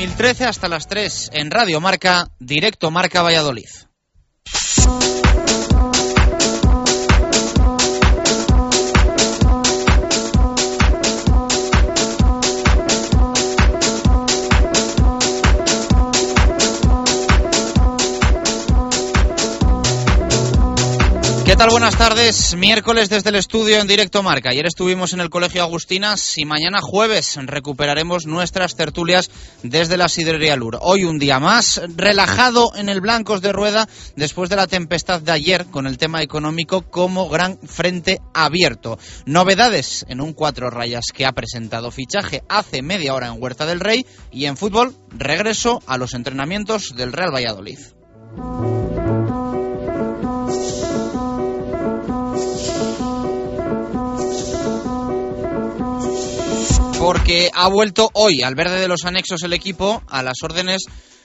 2013 hasta las 3 en Radio Marca, directo Marca Valladolid. Buenas tardes. Miércoles desde el estudio en directo Marca. Ayer estuvimos en el Colegio Agustinas y mañana jueves recuperaremos nuestras tertulias desde la Sidrería Lur. Hoy un día más, relajado en el Blancos de Rueda después de la tempestad de ayer con el tema económico como gran frente abierto. Novedades en un cuatro rayas que ha presentado fichaje hace media hora en Huerta del Rey y en fútbol regreso a los entrenamientos del Real Valladolid. Porque ha vuelto hoy al verde de los anexos el equipo a las órdenes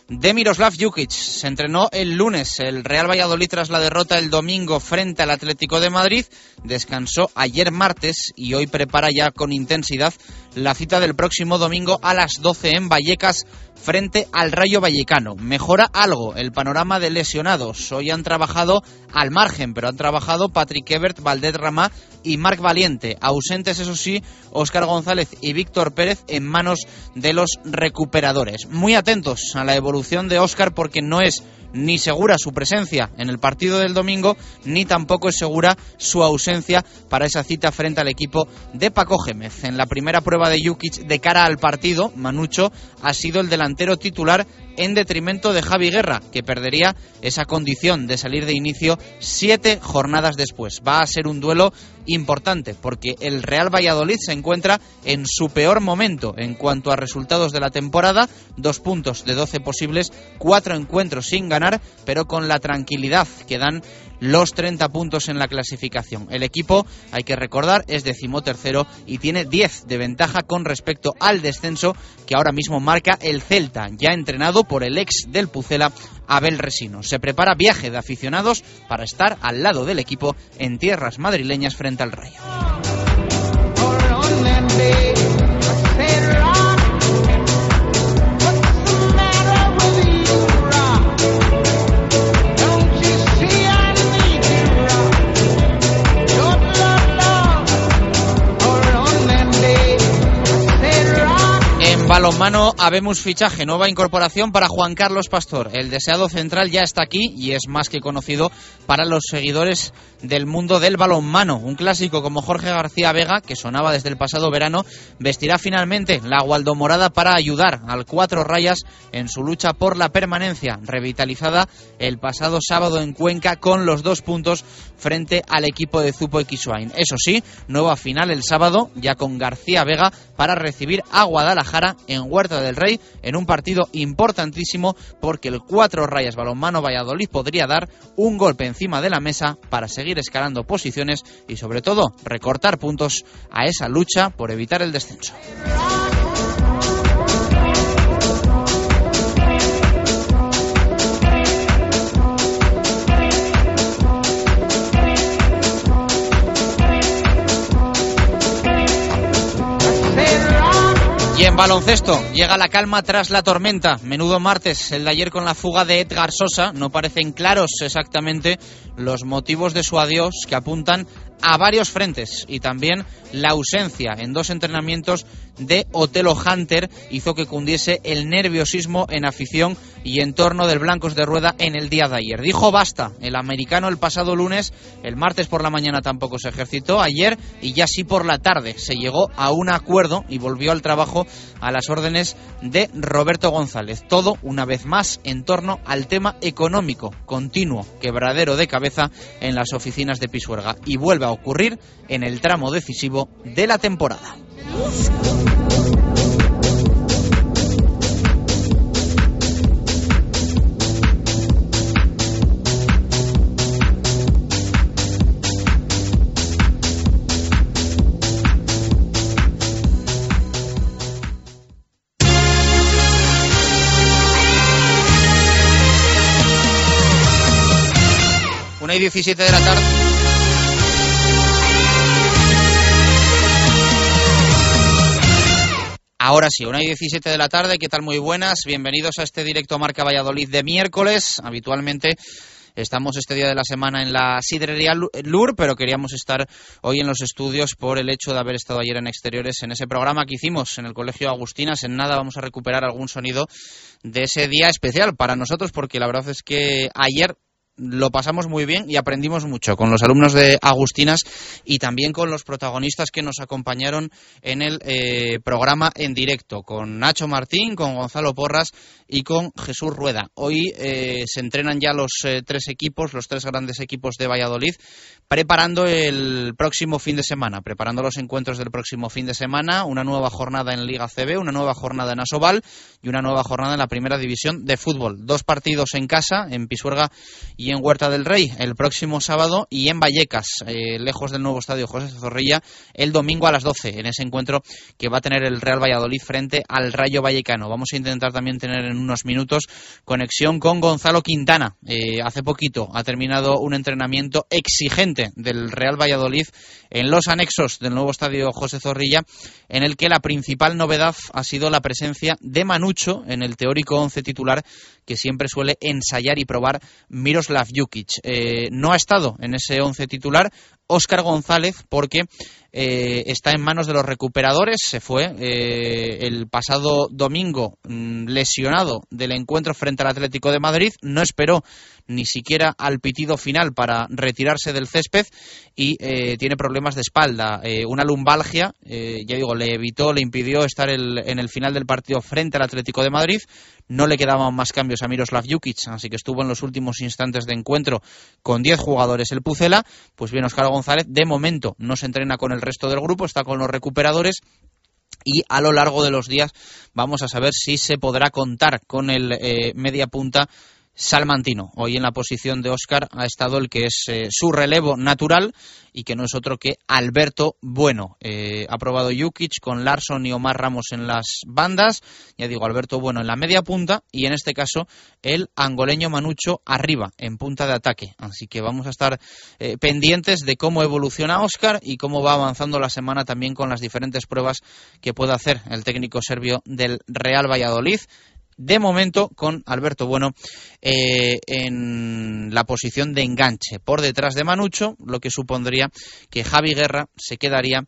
de Miroslav Jukic. Se entrenó el lunes el Real Valladolid tras la derrota el domingo frente al Atlético de Madrid. Descansó ayer martes y hoy prepara ya con intensidad la cita del próximo domingo a las 12 en Vallecas frente al Rayo Vallecano. Mejora algo el panorama de lesionados. Hoy han trabajado al margen, pero han trabajado Patrick Ebert, Valdez Ramá y Marc Valiente. Ausentes, eso sí, Óscar González y Víctor Pérez en manos de los recuperadores. Muy atentos a la evolución de Óscar porque no es ni segura su presencia en el partido del domingo, ni tampoco es segura su ausencia para esa cita frente al equipo de Paco Gémez. En la primera prueba de Jukic de cara al partido, Manucho ha sido el delantero titular en detrimento de Javi Guerra, que perdería esa condición de salir de inicio siete jornadas después. Va a ser un duelo importante porque el Real Valladolid se encuentra en su peor momento en cuanto a resultados de la temporada, dos puntos de doce posibles, cuatro encuentros sin ganar, pero con la tranquilidad que dan los 30 puntos en la clasificación. El equipo, hay que recordar, es decimotercero y tiene 10 de ventaja con respecto al descenso que ahora mismo marca el Celta, ya entrenado por el ex del Pucela, Abel Resino. Se prepara viaje de aficionados para estar al lado del equipo en tierras madrileñas frente al Rayo. Balonmano habemos fichaje, nueva incorporación para Juan Carlos Pastor. El deseado central ya está aquí y es más que conocido para los seguidores del mundo del balonmano. Un clásico como Jorge García Vega, que sonaba desde el pasado verano, vestirá finalmente la gualdomorada para ayudar al Cuatro Rayas en su lucha por la permanencia, revitalizada el pasado sábado en Cuenca con los dos puntos frente al equipo de Zupo Xwain. Eso sí, nueva final el sábado, ya con García Vega, para recibir a Guadalajara en Huerta del Rey en un partido importantísimo porque el Cuatro Rayas Balonmano Valladolid podría dar un golpe encima de la mesa para seguir escalando posiciones y sobre todo recortar puntos a esa lucha por evitar el descenso. En baloncesto, llega la calma tras la tormenta. Menudo martes, el de ayer con la fuga de Edgar Sosa. No parecen claros exactamente los motivos de su adiós que apuntan a varios frentes y también la ausencia en dos entrenamientos de Otelo Hunter hizo que cundiese el nerviosismo en afición y en torno del Blancos de Rueda en el día de ayer. Dijo basta el americano el pasado lunes, el martes por la mañana tampoco se ejercitó, ayer y ya sí por la tarde se llegó a un acuerdo y volvió al trabajo a las órdenes de Roberto González. Todo, una vez más, en torno al tema económico, continuo, quebradero de cabeza en las oficinas de Pisuerga y vuelve a ocurrir en el tramo decisivo de la temporada. Una y 17 de la tarde. Ahora sí, una y 17 de la tarde, ¿qué tal? Muy buenas, bienvenidos a este directo Marca Valladolid de miércoles. Habitualmente estamos este día de la semana en la sidrería Lur, pero queríamos estar hoy en los estudios por el hecho de haber estado ayer en exteriores en ese programa que hicimos en el Colegio Agustinas. En nada vamos a recuperar algún sonido de ese día especial para nosotros, porque la verdad es que ayer lo pasamos muy bien y aprendimos mucho con los alumnos de Agustinas y también con los protagonistas que nos acompañaron en el eh, programa en directo, con Nacho Martín, con Gonzalo Porras y con Jesús Rueda. Hoy eh, se entrenan ya los eh, tres equipos, los tres grandes equipos de Valladolid, preparando el próximo fin de semana, preparando los encuentros del próximo fin de semana, una nueva jornada en Liga CB, una nueva jornada en Asobal y una nueva jornada en la Primera División de Fútbol. Dos partidos en casa, en Pisuerga y y en Huerta del Rey el próximo sábado y en Vallecas, eh, lejos del nuevo estadio José Zorrilla, el domingo a las 12, en ese encuentro que va a tener el Real Valladolid frente al Rayo Vallecano. Vamos a intentar también tener en unos minutos conexión con Gonzalo Quintana. Eh, hace poquito ha terminado un entrenamiento exigente del Real Valladolid en los anexos del nuevo estadio José Zorrilla, en el que la principal novedad ha sido la presencia de Manucho en el teórico once titular que siempre suele ensayar y probar Eh, no ha estado en ese once titular Óscar González porque eh, está en manos de los recuperadores. Se fue eh, el pasado domingo mm, lesionado del encuentro frente al Atlético de Madrid. No esperó ni siquiera al pitido final para retirarse del césped y eh, tiene problemas de espalda. una lumbalgia, ya digo, le evitó, le impidió estar en el final del partido frente al Atlético de Madrid. No le quedaban más cambios a Miroslav Jukic, así que estuvo en los últimos instantes de encuentro con 10 jugadores el Pucela. Pues bien, Óscar González de momento no se entrena con el resto del grupo, está con los recuperadores y a lo largo de los días vamos a saber si se podrá contar con el eh, media punta salmantino. Hoy en la posición de Óscar ha estado el que es eh, su relevo natural y que no es otro que Alberto Bueno. Eh, ha probado Jukic con Larson y Omar Ramos en las bandas. Ya digo, Alberto Bueno en la media punta y en este caso el angoleño Manucho arriba, en punta de ataque. Así que vamos a estar eh, pendientes de cómo evoluciona Óscar y cómo va avanzando la semana también con las diferentes pruebas que puede hacer el técnico serbio del Real Valladolid de momento con Alberto Bueno eh, en la posición de enganche por detrás de Manucho, lo que supondría que Javi Guerra se quedaría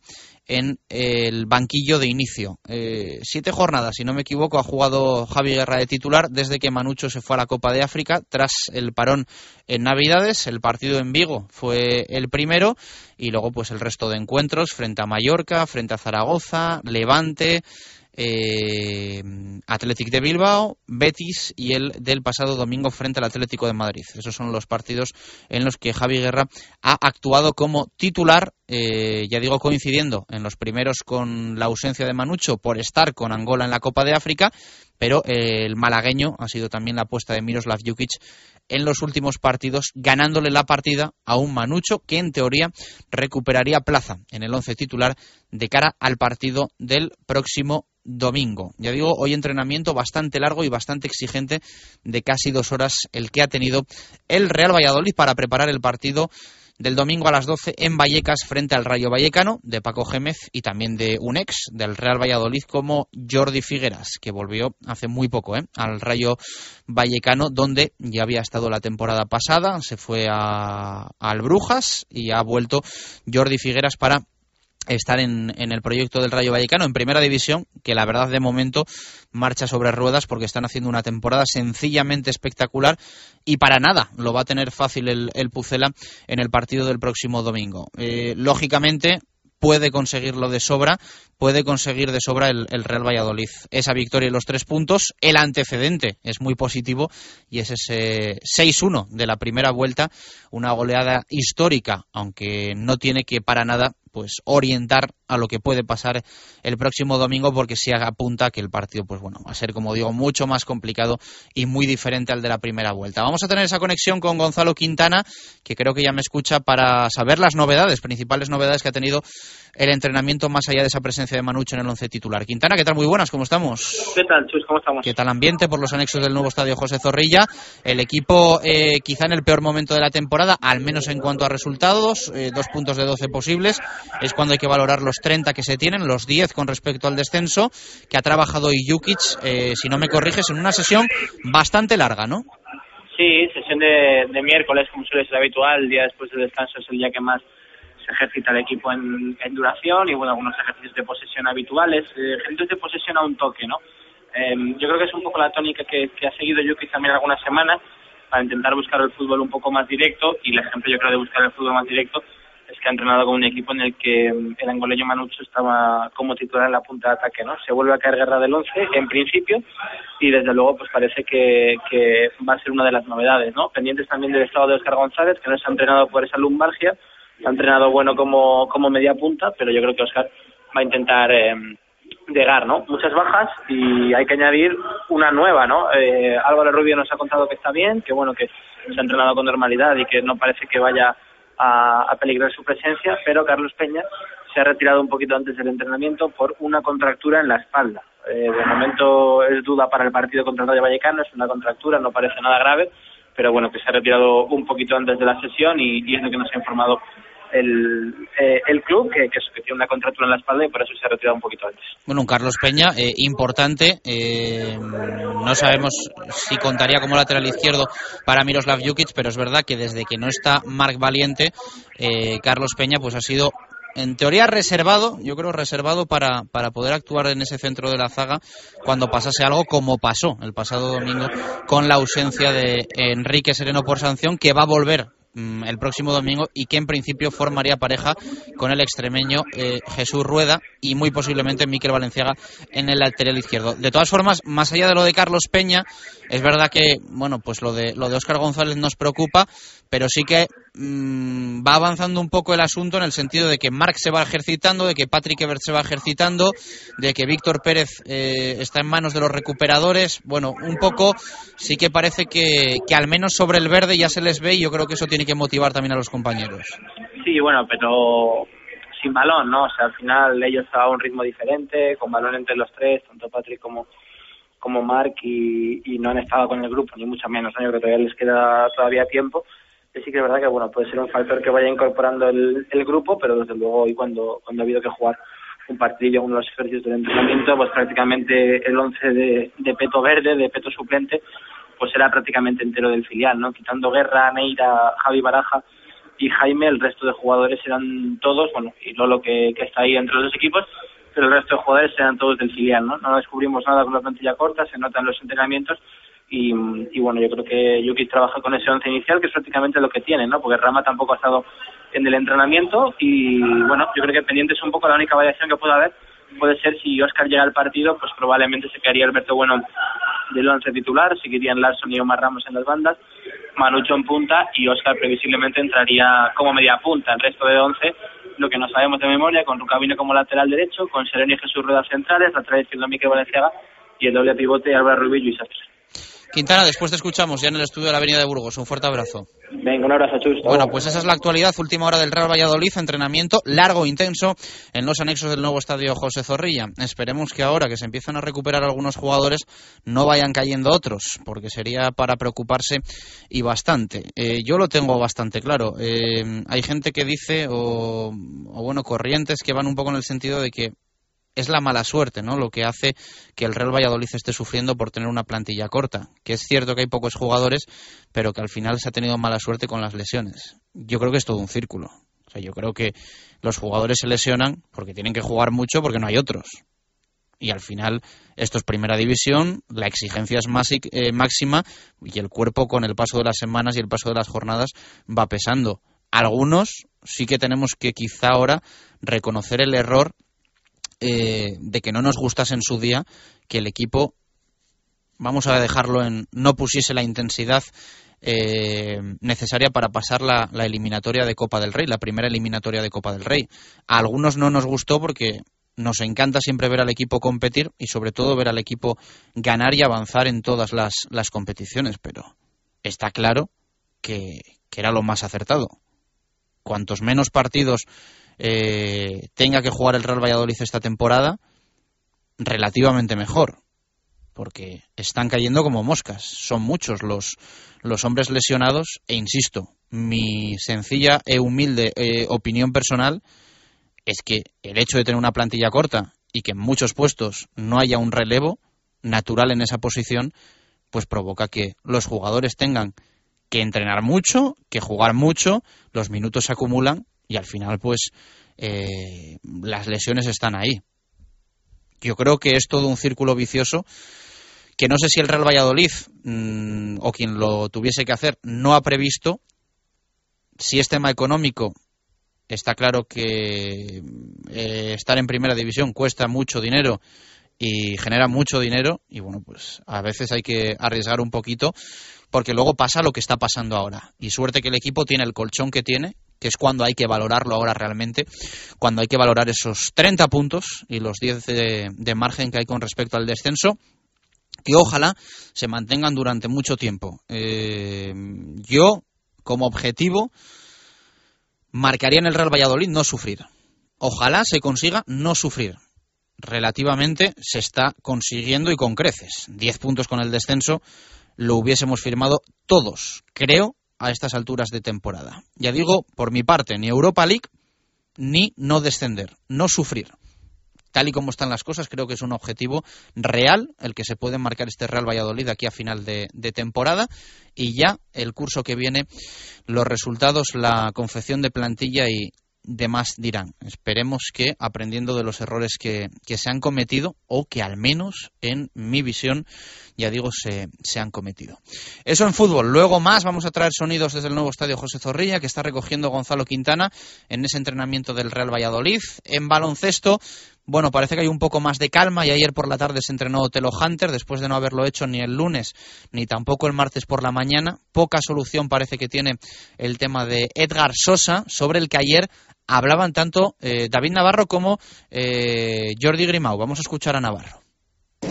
en el banquillo de inicio. Eh, siete jornadas, si no me equivoco, ha jugado Javi Guerra de titular desde que Manucho se fue a la Copa de África tras el parón en Navidades. El partido en Vigo fue el primero y luego pues el resto de encuentros frente a Mallorca, frente a Zaragoza, Levante eh, Athletic de Bilbao, Betis y el del pasado domingo frente al Atlético de Madrid. Esos son los partidos en los que Javi Guerra ha actuado como titular, eh, ya digo coincidiendo en los primeros con la ausencia de Manucho por estar con Angola en la Copa de África, pero eh, el malagueño ha sido también la apuesta de Miroslav Jukic en los últimos partidos, ganándole la partida a un Manucho que en teoría recuperaría plaza en el once titular de cara al partido del próximo domingo. Ya digo, hoy entrenamiento bastante largo y bastante exigente de casi dos horas el que ha tenido el Real Valladolid para preparar el partido del domingo a las 12 en Vallecas frente al Rayo Vallecano de Paco Gémez y también de un ex del Real Valladolid como Jordi Figueras, que volvió hace muy poco ¿eh? al Rayo Vallecano, donde ya había estado la temporada pasada, se fue a, al Brujas y ha vuelto Jordi Figueras para estar en, el proyecto del Rayo Vallecano en primera división, que la verdad de momento marcha sobre ruedas porque están haciendo una temporada sencillamente espectacular y para nada lo va a tener fácil el, el Pucela en el partido del próximo domingo. Eh, lógicamente, puede conseguirlo de sobra, puede conseguir de sobra el, el, Real Valladolid esa victoria y los tres puntos. El antecedente es muy positivo y es ese 6-1 de la primera vuelta, una goleada histórica, aunque no tiene que para nada pues orientar a lo que puede pasar el próximo domingo porque si apunta que el partido pues bueno va a ser como digo mucho más complicado y muy diferente al de la primera vuelta. Vamos a tener esa conexión con Gonzalo Quintana que creo que ya me escucha para saber las novedades principales novedades que ha tenido el entrenamiento más allá de esa presencia de Manucho en el once titular. Quintana qué tal muy buenas cómo estamos qué tal Chus cómo estamos qué tal ambiente por los anexos del nuevo estadio José Zorrilla el equipo eh, quizá en el peor momento de la temporada al menos en cuanto a resultados eh, dos puntos de 12 posibles es cuando hay que valorar los 30 que se tienen, los 10 con respecto al descenso, que ha trabajado Jukic, eh, si no me corriges, en una sesión bastante larga, ¿no? Sí, sesión de, de, miércoles, como suele ser habitual, el día después del descanso es el día que más se ejercita el equipo en, en duración y bueno, algunos ejercicios de posesión habituales, eh, ejercicios de posesión a un toque, ¿no? Eh, yo creo que es un poco la tónica que, que ha seguido Jukic también algunas semanas para intentar buscar el fútbol un poco más directo y el ejemplo yo creo de buscar el fútbol más directo es que ha entrenado con un equipo en el que mm, el angoleño Manucho estaba como titular en la punta de ataque, ¿no? Se vuelve a caer Guerra del Once, en principio, y desde luego pues parece que, va a ser una de las novedades, ¿no? Pendientes también del estado de Oscar González, que no se ha entrenado por esa lumbalgia, ha entrenado bueno como, como media punta, pero yo creo que Oscar va a intentar eh, llegar, ¿no? Muchas bajas y hay que añadir una nueva, ¿no? Eh, Álvaro Rubio nos ha contado que está bien, que bueno, que se ha entrenado con normalidad y que no parece que vaya a, a, peligrar su presencia, pero Carlos Peña se ha retirado un poquito antes del entrenamiento por una contractura en la espalda. Eh, de momento es duda para el partido contra el Rayo Vallecano, es una contractura, no parece nada grave, pero bueno, que se ha retirado un poquito antes de la sesión y, y es lo que nos ha informado el, eh, el club, que, que, tiene una contractura en la espalda y por eso se ha retirado un poquito antes. Bueno, un Carlos Peña eh, importante. Eh, no sabemos si contaría como lateral izquierdo para Miroslav Jukic, pero es verdad que desde que no está Marc Valiente, eh, Carlos Peña pues ha sido en teoría reservado, yo creo reservado para, para poder actuar en ese centro de la zaga cuando pasase algo como pasó el pasado domingo con la ausencia de Enrique Sereno por sanción, que va a volver mm, el próximo domingo y que en principio formaría pareja con el extremeño eh, Jesús Rueda y muy posiblemente Miquel Valenciaga en el lateral izquierdo. De todas formas, más allá de lo de Carlos Peña, es verdad que bueno, pues lo de lo de Óscar González nos preocupa, pero sí que mmm, va avanzando un poco el asunto en el sentido de que Marc se va ejercitando, de que Patrick Ebert se va ejercitando, de que Víctor Pérez eh, está en manos de los recuperadores. Bueno, un poco sí que parece que, que al menos sobre el verde ya se les ve y yo creo que eso tiene que motivar también a los compañeros. Sí, bueno, pero sin balón, ¿no? O sea, al final ellos a un ritmo diferente, con balón entre los tres, tanto Patrick como como Mark y, y no han estado con el grupo, ni mucho menos, ¿no? yo creo que todavía les queda todavía tiempo y sí que es verdad que bueno puede ser un factor que vaya incorporando el, el grupo, pero desde luego hoy cuando, cuando ha habido que jugar un partidillo, uno de los ejercicios del entrenamiento, pues prácticamente el once de, de Peto Verde, de Peto suplente, pues era prácticamente entero del filial, ¿no? Quitando Guerra, Neira, Javi Baraja y Jaime, el resto de jugadores eran todos, bueno, y Lolo que, que está ahí entre los dos equipos, pero el resto de jugadores eran todos del filial, ¿no? No descubrimos nada con la plantilla corta, se nota en los entrenamientos y, y bueno, yo creo que Yuki trabaja con ese once inicial, que es prácticamente lo que tiene, ¿no? Porque Rama tampoco ha estado en el entrenamiento y bueno, yo creo que pendiente es un poco la única variación que puede haber. Puede ser si Oscar llega al partido, pues probablemente se quedaría Alberto Bueno del once titular, seguirían Larson y Omar Ramos en las bandas, Manucho en punta y Oscar previsiblemente entraría como media punta. El resto de once, lo que no sabemos de memoria, con Rucabino como lateral derecho, con Sereno y Jesús Ruedas centrales, lateral izquierdo Miquel Valenciaga y el doble pivote Álvaro Rubillo y Sastre. Quintana, después te escuchamos ya en el estudio de la Avenida de Burgos. Un fuerte abrazo. Venga, un abrazo, Chus. Bueno, pues esa es la actualidad. Última hora del Real Valladolid. Entrenamiento largo, intenso en los anexos del nuevo estadio José Zorrilla. Esperemos que ahora que se empiezan a recuperar algunos jugadores no vayan cayendo otros, porque sería para preocuparse y bastante. Eh, yo lo tengo bastante claro. Eh, hay gente que dice, o, o bueno, corrientes que van un poco en el sentido de que es la mala suerte, ¿no? Lo que hace que el Real Valladolid esté sufriendo por tener una plantilla corta. Que es cierto que hay pocos jugadores, pero que al final se ha tenido mala suerte con las lesiones. Yo creo que es todo un círculo. O sea, yo creo que los jugadores se lesionan porque tienen que jugar mucho porque no hay otros. Y al final esto es primera división, la exigencia es eh, máxima y el cuerpo con el paso de las semanas y el paso de las jornadas va pesando. Algunos sí que tenemos que quizá ahora reconocer el error eh, de que no nos gustase en su día que el equipo, vamos a dejarlo en, no pusiese la intensidad eh, necesaria para pasar la, la, eliminatoria de Copa del Rey, la primera eliminatoria de Copa del Rey. A algunos no nos gustó porque nos encanta siempre ver al equipo competir y sobre todo ver al equipo ganar y avanzar en todas las, las competiciones, pero está claro que, que era lo más acertado. Cuantos menos partidos eh, tenga que jugar el Real Valladolid esta temporada, relativamente mejor, porque están cayendo como moscas. Son muchos los, los hombres lesionados e insisto, mi sencilla e humilde eh, opinión personal es que el hecho de tener una plantilla corta y que en muchos puestos no haya un relevo natural en esa posición, pues provoca que los jugadores tengan que entrenar mucho, que jugar mucho, los minutos se acumulan y al final pues eh, las lesiones están ahí. Yo creo que es todo un círculo vicioso que no sé si el Real Valladolid mmm, o quien lo tuviese que hacer no ha previsto. Si es tema económico, está claro que eh, estar en primera división cuesta mucho dinero y genera mucho dinero y bueno, pues a veces hay que arriesgar un poquito porque luego pasa lo que está pasando ahora. Y suerte que el equipo tiene el colchón que tiene que es cuando hay que valorarlo ahora realmente, cuando hay que valorar esos 30 puntos y los 10 de, margen que hay con respecto al descenso, que ojalá se mantengan durante mucho tiempo. Eh, yo, como objetivo, marcaría en el Real Valladolid no sufrir. Ojalá se consiga no sufrir. Relativamente se está consiguiendo y con creces. 10 puntos con el descenso lo hubiésemos firmado todos, creo, a estas alturas de temporada. Ya digo, por mi parte, ni Europa League ni no descender, no sufrir. Tal y como están las cosas, creo que es un objetivo real el que se puede marcar este Real Valladolid aquí a final de, de temporada y ya el curso que viene, los resultados, la confección de plantilla y, demás dirán. Esperemos que aprendiendo de los errores que, que, se han cometido o que al menos en mi visión, ya digo, se, se, han cometido. Eso en fútbol. Luego más vamos a traer sonidos desde el nuevo estadio José Zorrilla que está recogiendo Gonzalo Quintana en ese entrenamiento del Real Valladolid. En baloncesto, bueno, parece que hay un poco más de calma y ayer por la tarde se entrenó Telo Hunter después de no haberlo hecho ni el lunes ni tampoco el martes por la mañana. Poca solución parece que tiene el tema de Edgar Sosa, sobre el que ayer hablaban tanto eh, David Navarro como eh, Jordi Grimau. Vamos a escuchar a Navarro.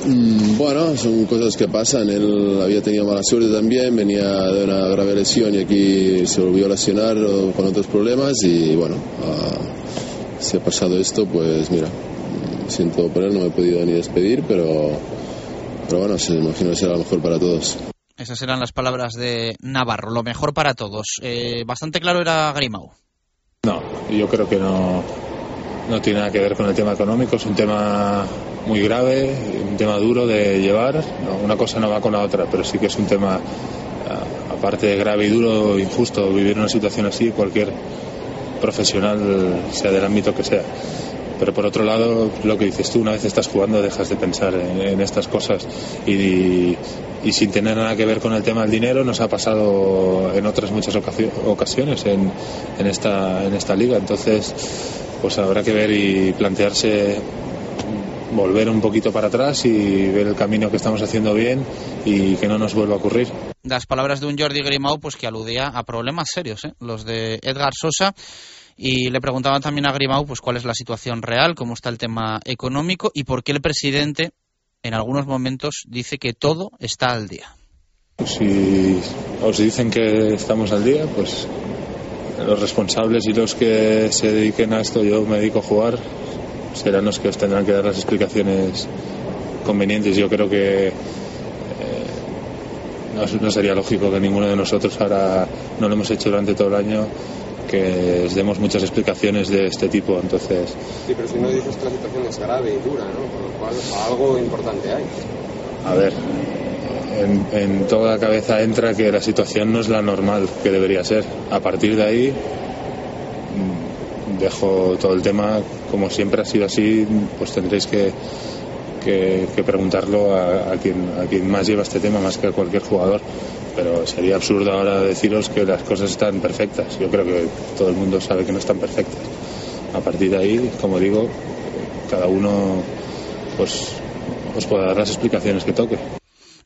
Mm, bueno, son cosas que pasan. Él había tenido mala suerte también, venía de una grave lesión y aquí se volvió a lesionar con otros problemas y bueno, uh, si ha pasado esto, pues mira, siento por él, no me he podido ni despedir, pero, pero bueno, se imagino que será lo mejor para todos. Esas eran las palabras de Navarro, lo mejor para todos. Eh, bastante claro era Grimau. No, yo creo que no, no tiene nada que ver con el tema económico, es un tema muy grave, un tema duro de llevar. No, una cosa no va con la otra, pero sí que es un tema, aparte de grave y duro, injusto, vivir una situación así, cualquier profesional, sea del ámbito que sea. Pero por otro lado, lo que dices tú, una vez estás jugando dejas de pensar en, en estas cosas y, y, sin tener nada que ver con el tema del dinero nos ha pasado en otras muchas ocasiones en, en, esta, en esta liga. Entonces, pues habrá que ver y plantearse volver un poquito para atrás y ver el camino que estamos haciendo bien y que no nos vuelva a ocurrir. Las palabras de un Jordi Grimau pues que aludía a problemas serios, ¿eh? los de Edgar Sosa y le preguntaban también a Grimau pues cuál es la situación real, cómo está el tema económico y por qué el presidente en algunos momentos dice que todo está al día. Si os dicen que estamos al día, pues los responsables y los que se dediquen a esto, yo me dedico a jugar, serán los que os tendrán que dar las explicaciones convenientes. Yo creo que eh, no, sería lógico que ninguno de nosotros ahora no lo hemos hecho durante todo el año que os demos muchas explicaciones de este tipo. Entonces. Sí, pero si no dices que la situación es grave y dura, ¿no? Por lo cual algo importante hay. A ver, en, en, toda la cabeza entra que la situación no es la normal que debería ser. A partir de ahí mm, dejo todo el tema como siempre ha sido así, pues tendréis que, que, que preguntarlo a, a, quien, a quien más lleva este tema más que a cualquier jugador. Pero sería absurdo ahora deciros que las cosas están perfectas. Yo creo que todo el mundo sabe que no están perfectas. A partir de ahí, como digo, cada uno pues os puede dar las explicaciones que toque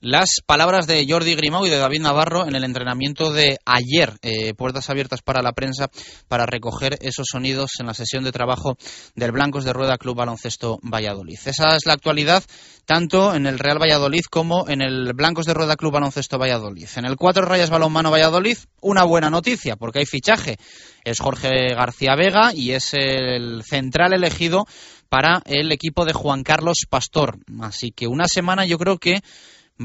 las palabras de Jordi Grimau y de David Navarro en el entrenamiento de ayer. Eh, puertas abiertas para la prensa para recoger esos sonidos en la sesión de trabajo del Blancos de Rueda Club Baloncesto Valladolid. Esa es la actualidad tanto en el Real Valladolid como en el Blancos de Rueda Club Baloncesto Valladolid. En el Cuatro Rayas Balonmano Valladolid, una buena noticia porque hay fichaje. Es Jorge García Vega y es el central elegido para el equipo de Juan Carlos Pastor. Así que una semana yo creo que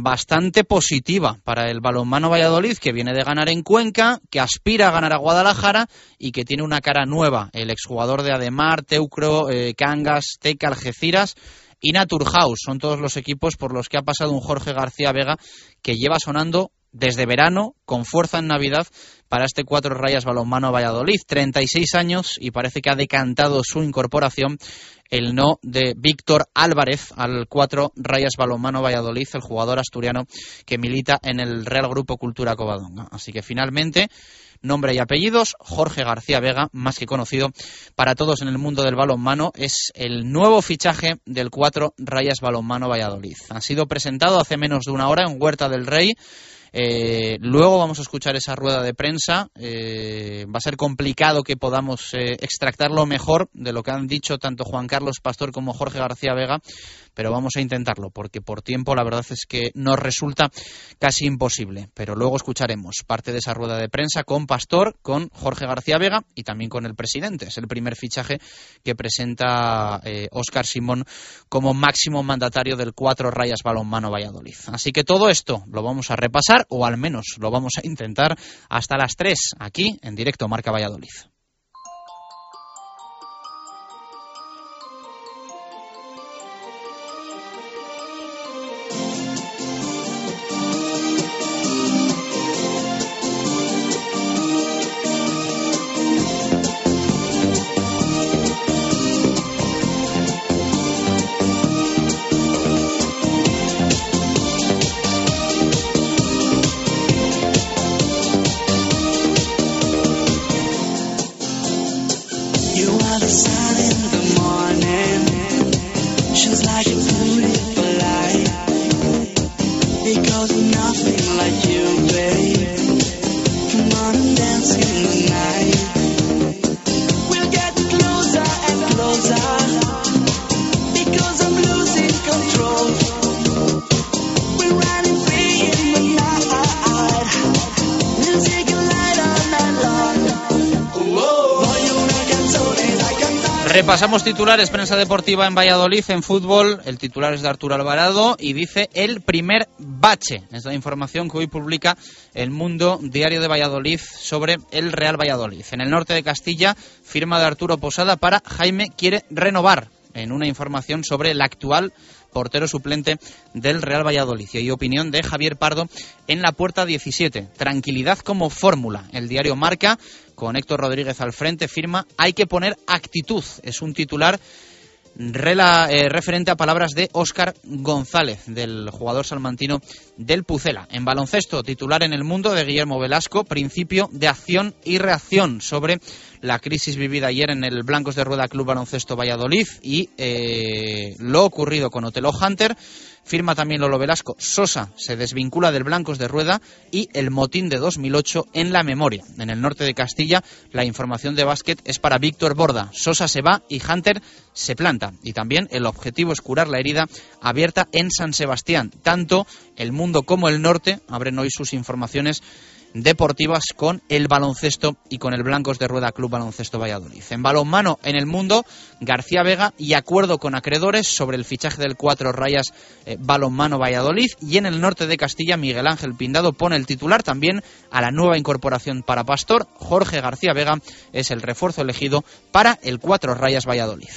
bastante positiva para el balonmano Valladolid, que viene de ganar en Cuenca, que aspira a ganar a Guadalajara y que tiene una cara nueva. El exjugador de Ademar, Teucro, eh, Cangas, Teca, Algeciras y Naturhaus. Son todos los equipos por los que ha pasado un Jorge García Vega que lleva sonando desde verano, con fuerza en Navidad, para este cuatro rayas balonmano Valladolid. 36 años y parece que ha decantado su incorporación el no de Víctor Álvarez al cuatro rayas balonmano Valladolid, el jugador asturiano que milita en el Real Grupo Cultura Covadonga. Así que finalmente nombre y apellidos, Jorge García Vega, más que conocido para todos en el mundo del balonmano, es el nuevo fichaje del cuatro rayas balonmano Valladolid. Ha sido presentado hace menos de una hora en Huerta del Rey eh, luego vamos a escuchar esa rueda de prensa. Eh, va a ser complicado que podamos eh, extractar lo mejor de lo que han dicho tanto Juan Carlos Pastor como Jorge García Vega, pero vamos a intentarlo, porque por tiempo la verdad es que nos resulta casi imposible. Pero luego escucharemos parte de esa rueda de prensa con Pastor, con Jorge García Vega y también con el presidente. Es el primer fichaje que presenta Óscar Simón como máximo mandatario del Cuatro Rayas Balonmano Valladolid. Así que todo esto lo vamos a repasar o al menos lo vamos a intentar hasta las 3 aquí en directo Marca Valladolid. Repasamos titulares, prensa deportiva en Valladolid, en fútbol. El titular es de Arturo Alvarado y dice el primer bache. Es la información que hoy publica el Mundo Diario de Valladolid sobre el Real Valladolid. En el norte de Castilla, firma de Arturo Posada para Jaime quiere renovar. En una información sobre el actual portero suplente del Real Valladolid. Y opinión de Javier Pardo en la puerta 17. Tranquilidad como fórmula. El diario Marca, con Héctor Rodríguez al frente, firma hay que poner actitud. Es un titular eh, referente a palabras de Óscar González, del jugador salmantino del Pucela. En baloncesto, titular en el mundo de Guillermo Velasco, principio de acción y reacción sobre la crisis vivida ayer en el Blancos de Rueda Club Baloncesto Valladolid y eh, lo ocurrido con Otelo Hunter firma también Lolo Velasco. Sosa se desvincula del Blancos de Rueda y el motín de 2008 en la memoria. En el norte de Castilla, la información de básquet es para Víctor Borda. Sosa se va y Hunter se planta. Y también el objetivo es curar la herida abierta en San Sebastián. Tanto el mundo como el norte abren hoy sus informaciones deportivas con el baloncesto y con el Blancos de Rueda Club Baloncesto Valladolid. En balonmano en el mundo, García Vega y acuerdo con acreedores sobre el fichaje del cuatro rayas eh, balonmano Valladolid y en el norte de Castilla Miguel Ángel Pindado pone el titular también a la nueva incorporación para Pastor. Jorge García Vega es el refuerzo elegido para el cuatro rayas Valladolid.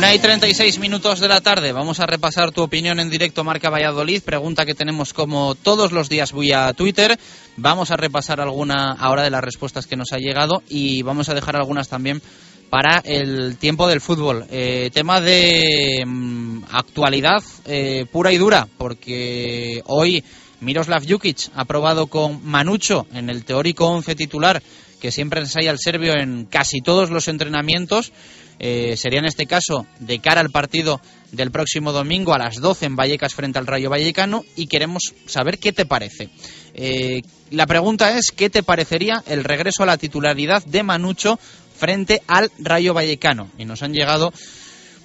Una y 36 minutos de la tarde. Vamos a repasar tu opinión en directo Marca Valladolid. Pregunta que tenemos como todos los días vía Twitter. Vamos a repasar alguna ahora de las respuestas que nos ha llegado y vamos a dejar algunas también para el tiempo del fútbol. Eh, tema de mm, actualidad eh, pura y dura, porque hoy Miroslav Jukic ha probado con Manucho en el teórico 11 titular que siempre ensaya el serbio en casi todos los entrenamientos. Eh, sería en este caso de cara al partido del próximo domingo a las 12 en Vallecas frente al Rayo Vallecano y queremos saber qué te parece. Eh, la pregunta es, ¿qué te parecería el regreso a la titularidad de Manucho frente al Rayo Vallecano? Y nos han llegado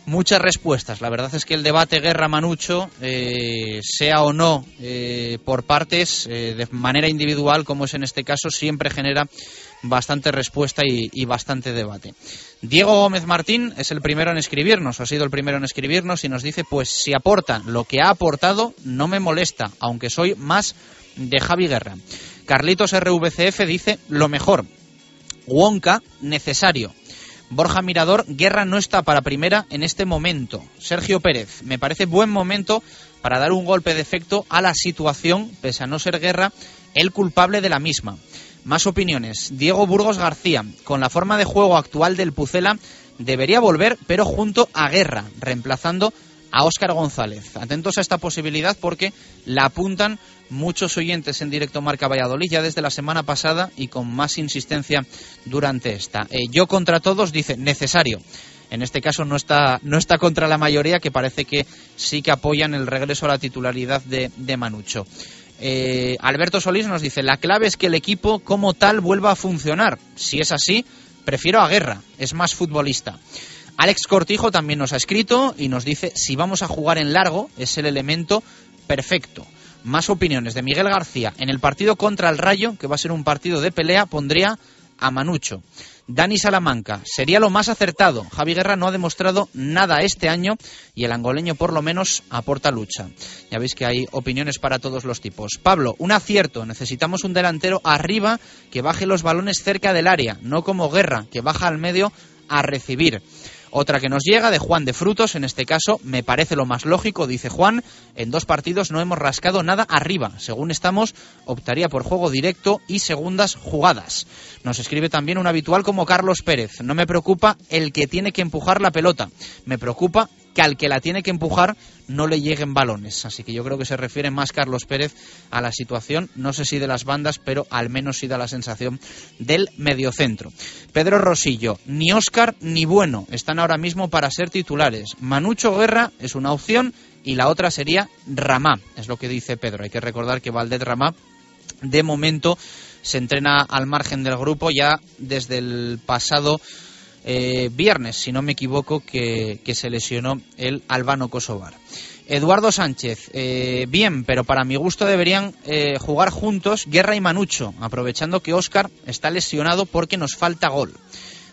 muchas respuestas. La verdad es que el debate guerra-manucho, eh, sea o no por partes, de manera individual, como es en este caso, siempre genera bastante respuesta y, bastante debate. Diego Gómez Martín es el primero en escribirnos, ha sido el primero en escribirnos y nos dice, pues si aporta lo que ha aportado, no me molesta, aunque soy más de Javi Guerra. Carlitos RVCF dice, lo mejor, Wonka, necesario. Borja Mirador, Guerra no está para primera en este momento. Sergio Pérez, me parece buen momento para dar un golpe de efecto a la situación, pese a no ser Guerra, el culpable de la misma. Más opiniones. Diego Burgos García, con la forma de juego actual del Pucela, debería volver, pero junto a Guerra, reemplazando a Óscar González. Atentos a esta posibilidad porque la apuntan muchos oyentes en directo Marca Valladolid ya desde la semana pasada y con más insistencia durante esta. Eh, yo contra todos dice necesario. En este caso no está, no está contra la mayoría que parece que sí que apoyan el regreso a la titularidad de, de Manucho. Eh, Alberto Solís nos dice, la clave es que el equipo como tal vuelva a funcionar. Si es así, prefiero a Guerra, es más futbolista. Alex Cortijo también nos ha escrito y nos dice, si vamos a jugar en largo, es el elemento perfecto. Más opiniones de Miguel García. En el partido contra el Rayo, que va a ser un partido de pelea, pondría a Manucho. Dani Salamanca, sería lo más acertado. Javi Guerra no ha demostrado nada este año y el angoleño por lo menos aporta lucha. Ya veis que hay opiniones para todos los tipos. Pablo, un acierto. Necesitamos un delantero arriba que baje los balones cerca del área, no como Guerra, que baja al medio a recibir. Otra que nos llega de Juan de Frutos, en este caso me parece lo más lógico, dice Juan, en dos partidos no hemos rascado nada arriba. Según estamos, optaría por juego directo y segundas jugadas. Nos escribe también un habitual como Carlos Pérez. No me preocupa el que tiene que empujar la pelota, me preocupa que al que la tiene que empujar no le lleguen balones. Así que yo creo que se refiere más Carlos Pérez a la situación, no sé si de las bandas, pero al menos sí da la sensación del mediocentro. Pedro Rosillo, ni Óscar ni Bueno están ahora mismo para ser titulares. Manucho Guerra es una opción y la otra sería Ramá, es lo que dice Pedro. Hay que recordar que Valdez Ramá de momento se entrena al margen del grupo ya desde el pasado eh, viernes, si no me equivoco, que, se lesionó el albano kosovar. Eduardo Sánchez, eh, bien, pero para mi gusto deberían eh, jugar juntos Guerra y Manucho, aprovechando que Óscar está lesionado porque nos falta gol.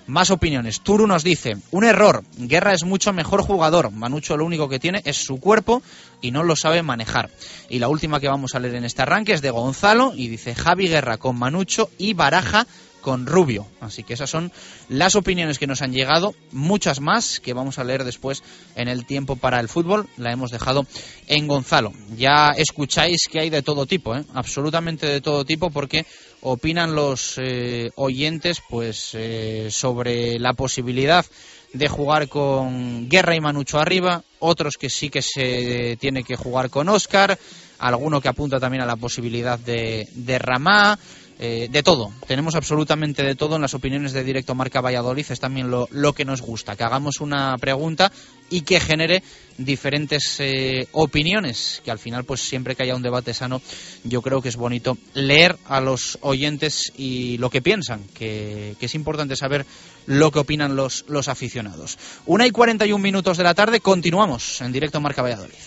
Más opiniones. Turu nos dice, un error, Guerra es mucho mejor jugador, Manucho lo único que tiene es su cuerpo y no lo sabe manejar. Y la última que vamos a leer en este arranque es de Gonzalo y dice Javi Guerra con Manucho y Baraja con Rubio. Así que esas son las opiniones que nos han llegado, muchas más que vamos a leer después en el tiempo para el fútbol. La hemos dejado en Gonzalo. Ya escucháis que hay de todo tipo, ¿eh? absolutamente de todo tipo, porque opinan los eh, oyentes pues eh, sobre la posibilidad de jugar con Guerra y Manucho arriba, otros que sí que se tiene que jugar con Oscar, alguno que apunta también a la posibilidad de, de Ramá, eh, de todo, tenemos absolutamente de todo en las opiniones de Directo Marca Valladolid, es también lo, lo que nos gusta, que hagamos una pregunta y que genere diferentes eh, opiniones, que al final pues siempre que haya un debate sano yo creo que es bonito leer a los oyentes y lo que piensan, que, que es importante saber lo que opinan los, los aficionados. Una y 41 minutos de la tarde, continuamos en Directo Marca Valladolid.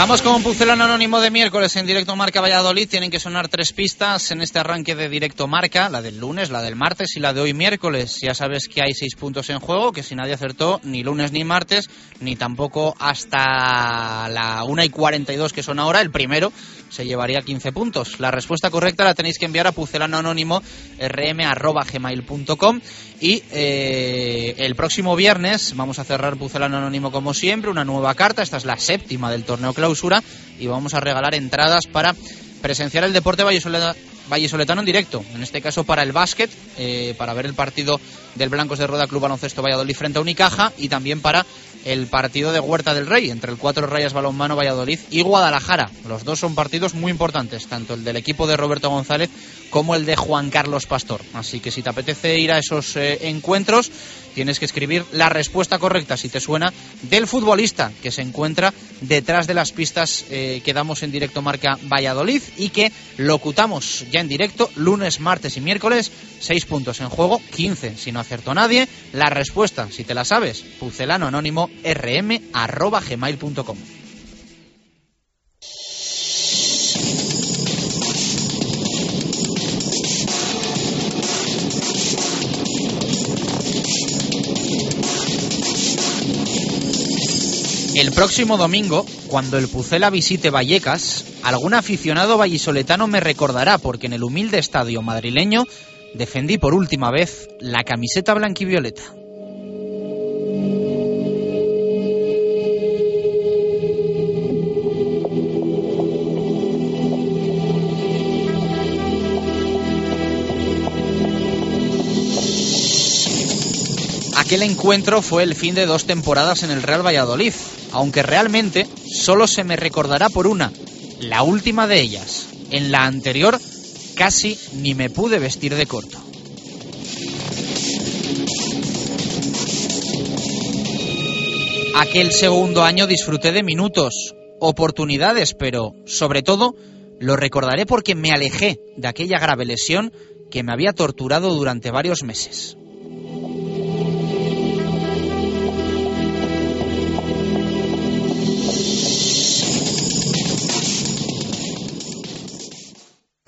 Vamos con un Anónimo de miércoles en directo Marca Valladolid. Tienen que sonar tres pistas en este arranque de directo Marca, la del lunes, la del martes y la de hoy miércoles. Ya sabes que hay seis puntos en juego, que si nadie acertó ni lunes ni martes, ni tampoco hasta la 1 y 42 que son ahora, el primero se llevaría 15 puntos. La respuesta correcta la tenéis que enviar a pucelano anónimo rm.gmail.com y eh, el próximo viernes vamos a cerrar Pucelano Anónimo como siempre, una nueva carta, esta es la séptima del torneo y vamos a regalar entradas para presenciar el deporte vallesoletano en directo, en este caso para el básquet, eh, para ver el partido del Blancos de Roda Club Baloncesto Valladolid frente a Unicaja y también para el partido de Huerta del Rey entre el Cuatro Rayas Balonmano Valladolid y Guadalajara. Los dos son partidos muy importantes, tanto el del equipo de Roberto González como el de Juan Carlos Pastor. Así que si te apetece ir a esos eh, encuentros, tienes que escribir la respuesta correcta, si te suena, del futbolista que se encuentra detrás de las pistas eh, que damos en directo marca Valladolid y que locutamos ya en directo lunes, martes y miércoles. Seis puntos en juego, 15 si no acertó nadie. La respuesta, si te la sabes, pucelano anónimo. El próximo domingo, cuando el Pucela visite Vallecas, algún aficionado vallisoletano me recordará porque en el humilde estadio madrileño defendí por última vez la camiseta blanquivioleta. Aquel encuentro fue el fin de dos temporadas en el Real Valladolid, aunque realmente solo se me recordará por una, la última de ellas. En la anterior casi ni me pude vestir de corto. Aquel segundo año disfruté de minutos, oportunidades, pero sobre todo lo recordaré porque me alejé de aquella grave lesión que me había torturado durante varios meses.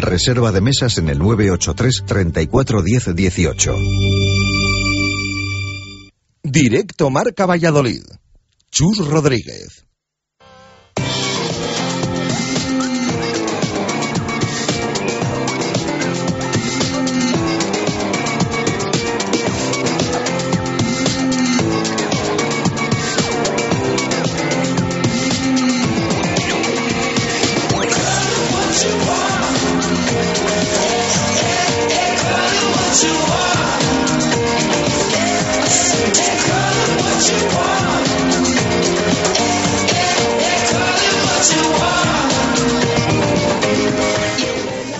Reserva de mesas en el 983 34 10 18. Directo Marca Valladolid. Chus Rodríguez.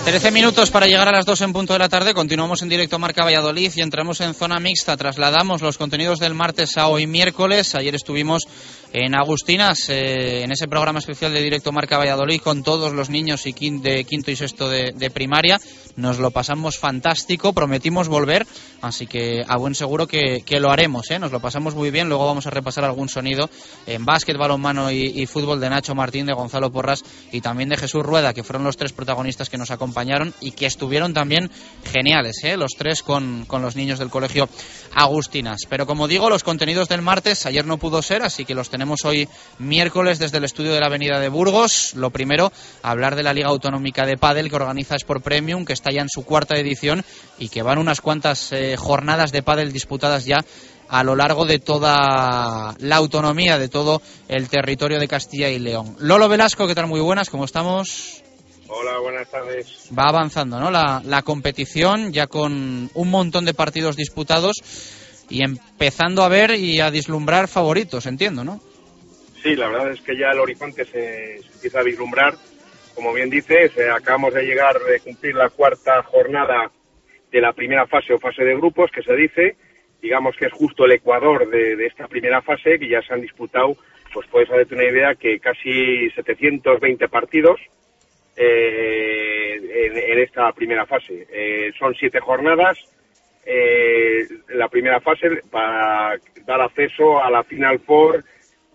Trece minutos para llegar a las dos en punto de la tarde. Continuamos en directo Marca Valladolid y entramos en zona mixta. Trasladamos los contenidos del martes a hoy miércoles. Ayer estuvimos en Agustinas, eh, en ese programa especial de directo Marca Valladolid con todos los niños y de quinto y sexto de primaria. Nos lo pasamos fantástico, prometimos volver, así que a buen seguro que, que lo haremos. ¿eh? Nos lo pasamos muy bien. Luego vamos a repasar algún sonido en básquet, balonmano y, fútbol de Nacho Martín, de Gonzalo Porras y también de Jesús Rueda, que fueron los tres protagonistas que nos acompañaron y que estuvieron también geniales, ¿eh? los tres con, con los niños del colegio Agustinas. Pero como digo, los contenidos del martes ayer no pudo ser, así que los tenemos hoy miércoles desde el estudio de la Avenida de Burgos. Lo primero, hablar de la Liga Autonómica de Padel que organiza Sport Premium, que está ya en su cuarta edición y que van unas cuantas eh, jornadas de pádel disputadas ya a lo largo de toda la autonomía, de todo el territorio de Castilla y León. Lolo Velasco, ¿qué tal? Muy buenas, ¿cómo estamos? Hola, buenas tardes. Va avanzando, ¿no? La, la competición, ya con un montón de partidos disputados y empezando a ver y a vislumbrar favoritos, entiendo, ¿no? Sí, la verdad es que ya el horizonte se, se empieza a vislumbrar. Como bien dices, eh, acabamos de llegar de cumplir la cuarta jornada de la primera fase o fase de grupos, que se dice. Digamos que es justo el ecuador de, esta primera fase, que ya se han disputado, pues puedes hacerte una idea que casi 720 partidos eh, en, en esta primera fase. Eh, son siete jornadas, eh, la primera fase para dar acceso a la Final Four,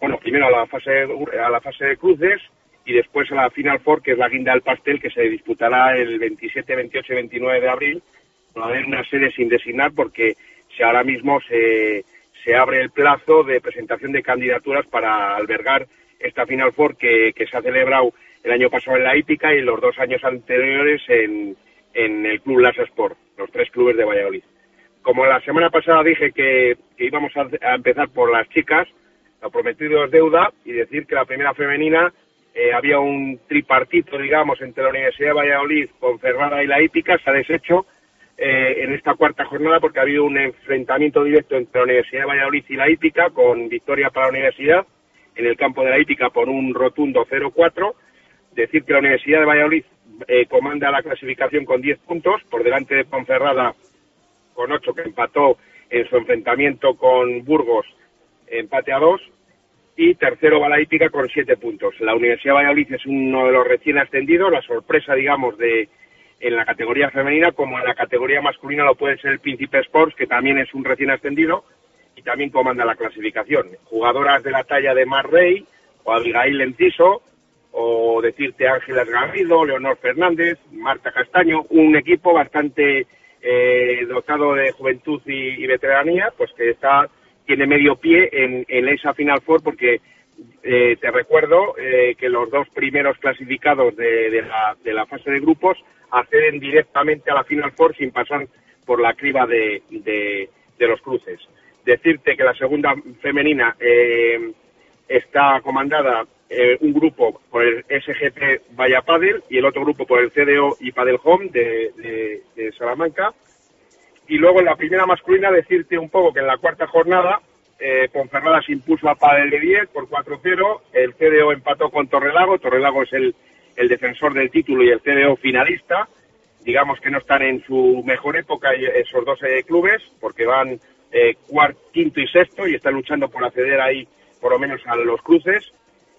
bueno, primero a la fase a la fase de cruces y después a la Final Four, que es la guinda del pastel, que se disputará el 27, 28 y 29 de abril. Va a haber una sede sin designar porque si ahora mismo se, se abre el plazo de presentación de candidaturas para albergar esta Final Four que, que se ha celebrado el año pasado en la hípica y los dos años anteriores en, en el Club Lasa Sport, los tres clubes de Valladolid. Como la semana pasada dije que, que íbamos a, a empezar por las chicas, lo prometido es deuda y decir que la primera femenina eh, había un tripartito, digamos, entre la Universidad de Valladolid, Ponferrada y la hípica, se ha deshecho eh, en esta cuarta jornada porque ha habido un enfrentamiento directo entre la Universidad de Valladolid y la hípica, con victoria para la Universidad en el campo de la hípica por un rotundo 0-4. Decir que la Universidad de Valladolid eh, comanda la clasificación con 10 puntos, por delante de Ponferrada con 8, que empató en su enfrentamiento con Burgos, empate a 2. Y tercero va hípica con 7 puntos. La Universidad de Valladolid es uno de los recién ascendidos, la sorpresa, digamos, de en la categoría femenina, como en la categoría masculina lo puede ser el Príncipe Sports, que también es un recién ascendido y también comanda la clasificación. Jugadoras de la talla de Mar Rey, o Abigail Enciso, o decirte Ángeles Garrido, Leonor Fernández, Marta Castaño, un equipo bastante eh, dotado de juventud y, veteranía, pues que está tiene medio pie en, en esa Final Four porque eh, te recuerdo eh, que los dos primeros clasificados de, de, la, de, la, fase de grupos acceden directamente a la Final Four sin pasar por la criba de, de los cruces. Decirte que la segunda femenina eh, está comandada eh, un grupo por el SGP Vaya Padel y el otro grupo por el CDO y Padel Home de Salamanca. Y luego en la primera masculina decirte un poco que en la cuarta jornada eh, Ponferrada se impuso a Padel de 10 por 4-0, el CDO empató con Torrelago, Torrelago es el, el defensor del título y el CDO finalista, digamos que no están en su mejor época esos dos eh, clubes, porque van eh, cuarto, quinto y sexto y están luchando por acceder ahí por lo menos a los cruces.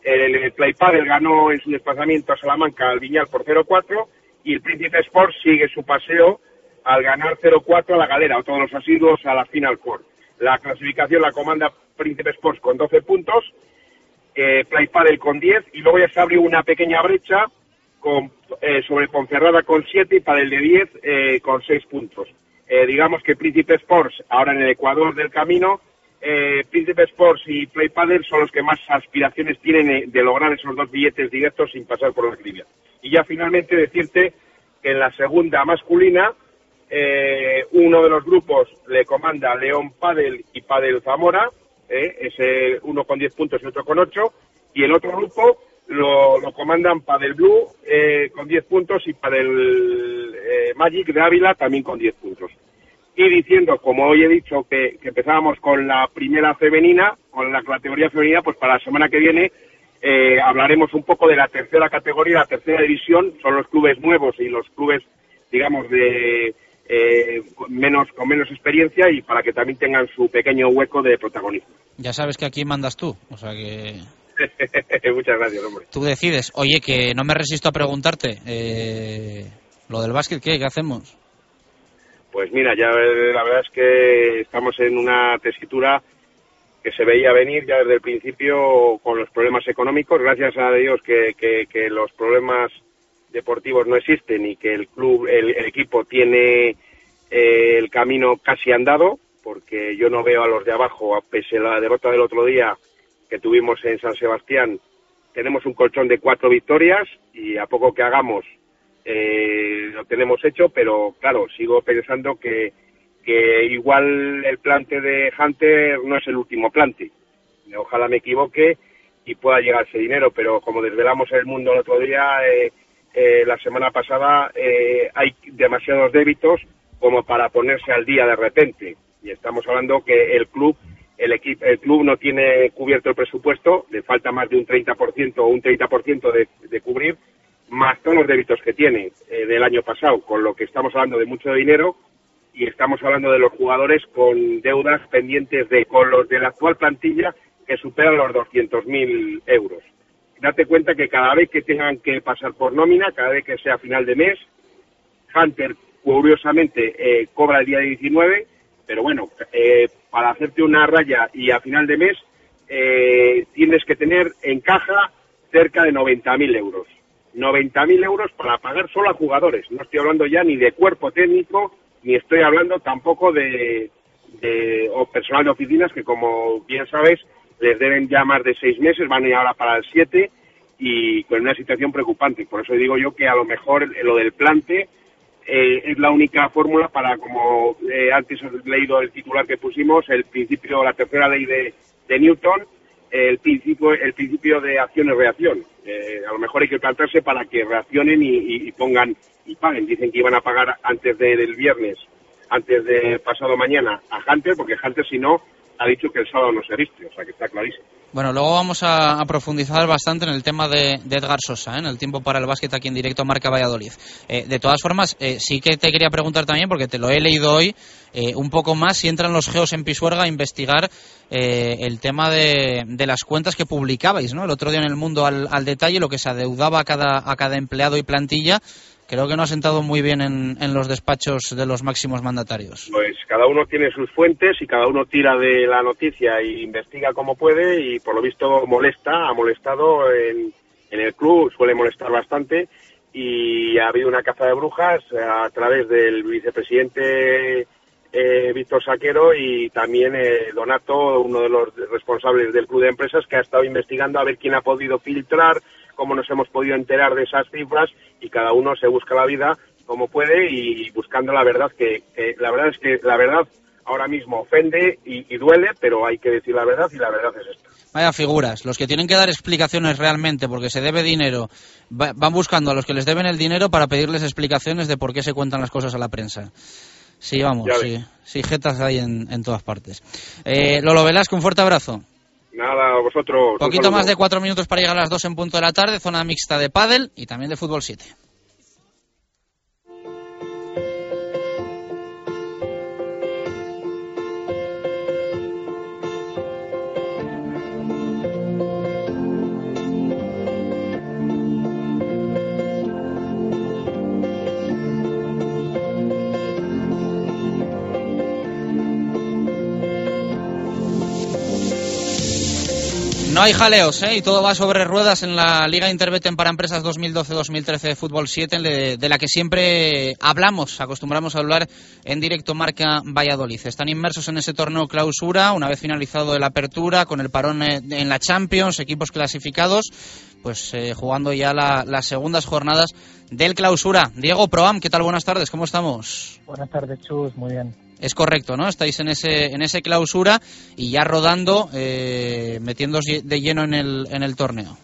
El, el Play Padel ganó en su desplazamiento a Salamanca al Viñal por 0-4 y el Príncipe Sports sigue su paseo al ganar 0-4 a la galera, o todos los asiduos a la Final Four. La clasificación la comanda Príncipe Sports con 12 puntos, eh, Play Padel con 10 y luego ya se abrió una pequeña brecha con, eh, sobre Ponferrada con 7 y Padel de 10 eh, con 6 puntos. Eh, digamos que Príncipe Sports, ahora en el Ecuador del camino, eh, Príncipe Sports y Play Padel son los que más aspiraciones tienen eh, de lograr esos dos billetes directos sin pasar por la trivia. Y ya finalmente decirte que en la segunda masculina, eh, uno de los grupos le comanda León Padel y Padel Zamora, eh, ese uno con 10 puntos y otro con 8, y el otro grupo lo, lo comandan Padel Blue eh, con 10 puntos y Padel eh, Magic de Ávila también con 10 puntos. Y diciendo, como hoy he dicho, que, que empezábamos con la primera femenina, con la categoría femenina, pues para la semana que viene eh, hablaremos un poco de la tercera categoría, la tercera división, son los clubes nuevos y los clubes, digamos, de eh, menos con menos experiencia y para que también tengan su pequeño hueco de protagonismo. Ya sabes que aquí mandas tú, o sea que Muchas gracias, hombre. Tú decides. Oye, que no me resisto a preguntarte. Eh, lo del básquet, ¿qué? ¿Qué hacemos? Pues mira, ya la verdad es que estamos en una tesitura que se veía venir ya desde el principio con los problemas económicos. Gracias a Dios que, que, que los problemas deportivos no existen y que el club, el, equipo tiene eh, el camino casi andado, porque yo no veo a los de abajo, pese a la derrota del otro día, que tuvimos en San Sebastián, tenemos un colchón de cuatro victorias y a poco que hagamos eh, lo tenemos hecho, pero claro, sigo pensando que, que igual el plante de Hunter no es el último plante. Ojalá me equivoque y pueda llegar ese dinero, pero como desvelamos el mundo el otro día, eh, eh, la semana pasada, eh, hay demasiados débitos como para ponerse al día de repente. Y estamos hablando que el club el, equipo, el club no tiene cubierto el presupuesto, le falta más de un 30% o un 30% de, de cubrir, más todos los débitos que tiene eh, del año pasado, con lo que estamos hablando de mucho dinero y estamos hablando de los jugadores con deudas pendientes de con los de la actual plantilla que superan los 200.000 euros. Date cuenta que cada vez que tengan que pasar por nómina, cada vez que sea final de mes, Hunter curiosamente eh, cobra el día 19, pero bueno, eh, para hacerte una raya y a final de mes eh, tienes que tener en caja cerca de 90.000 euros. 90.000 euros para pagar solo a jugadores. No estoy hablando ya ni de cuerpo técnico, ni estoy hablando tampoco de, de o personal de oficinas que, como bien sabes, les deben ya más de seis meses, van a ir ahora para el siete y con una situación preocupante. Por eso digo yo que a lo mejor lo del plante eh, es la única fórmula para, como eh, antes has leído el titular que pusimos, el principio, la tercera ley de, de Newton, el principio, el principio de acción y reacción. Eh, a lo mejor hay que plantarse para que reaccionen y, y, pongan y paguen. Dicen que iban a pagar antes de, del viernes, antes de pasado mañana a Hunter, porque Hunter si no ha dicho que el sábado no se viste, o sea que está clarísimo. Bueno, luego vamos a, a profundizar bastante en el tema de, de Edgar Sosa, ¿eh? en el tiempo para el básquet aquí en directo Marca Valladolid. Eh, de todas formas, eh, sí que te quería preguntar también, porque te lo he leído hoy, eh, un poco más si entran los geos en Pisuerga a investigar eh, el tema de, de, las cuentas que publicabais, ¿no? El otro día en el mundo al, al detalle, lo que se adeudaba a cada, a cada empleado y plantilla creo que no ha sentado muy bien en, en, los despachos de los máximos mandatarios. Pues cada uno tiene sus fuentes y cada uno tira de la noticia e investiga como puede y por lo visto molesta, ha molestado en, en el club, suele molestar bastante y ha habido una caza de brujas a través del vicepresidente eh, Víctor Saquero y también eh, Donato, uno de los responsables del Club de Empresas, que ha estado investigando a ver quién ha podido filtrar, cómo nos hemos podido enterar de esas cifras y cada uno se busca la vida como puede y buscando la verdad que, la verdad es que la verdad ahora mismo ofende y, y, duele, pero hay que decir la verdad y la verdad es esta. Vaya figuras, los que tienen que dar explicaciones realmente porque se debe dinero, van buscando a los que les deben el dinero para pedirles explicaciones de por qué se cuentan las cosas a la prensa. Sí, vamos, sí, sí, jetas hay en, en todas partes. Eh, Lolo Velasco, un fuerte abrazo. Nada, vosotros. Poquito más de cuatro minutos para llegar a las dos en punto de la tarde, zona mixta de pádel y también de fútbol 7. No hay jaleos, ¿eh? Y todo va sobre ruedas en la Liga Interbeten para Empresas 2012-2013 de Fútbol 7, de, la que siempre hablamos, acostumbramos a hablar en directo Marca Valladolid. Están inmersos en ese torneo clausura, una vez finalizado la apertura, con el parón eh, en la Champions, equipos clasificados, pues eh, jugando ya las segundas jornadas del clausura. Diego Proam, ¿qué tal? Buenas tardes, ¿cómo estamos? Buenas tardes, Chus, muy bien. Es correcto, ¿no? Estáis en ese, en ese clausura y ya rodando, eh, metiéndos de lleno en el, en el torneo.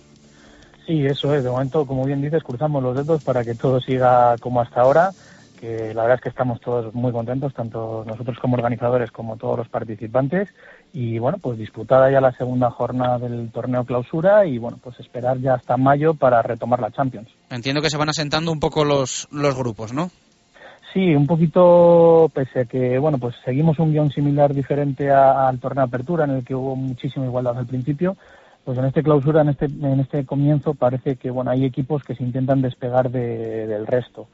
Sí, eso es. De momento, como bien dices, cruzamos los dedos para que todo siga como hasta ahora, que la verdad es que estamos todos muy contentos, tanto nosotros como organizadores como todos los participantes. Y bueno, pues disputada ya la segunda jornada del torneo clausura y bueno, pues esperar ya hasta mayo para retomar la Champions. Entiendo que se van asentando un poco los, los grupos, ¿no? Sí, un poquito, pese a que, bueno, pues seguimos un guion similar diferente al torneo Apertura, en el que hubo muchísima igualdad al principio, pues en este clausura, en este, en este comienzo, parece que, bueno, hay equipos que se intentan despegar del resto.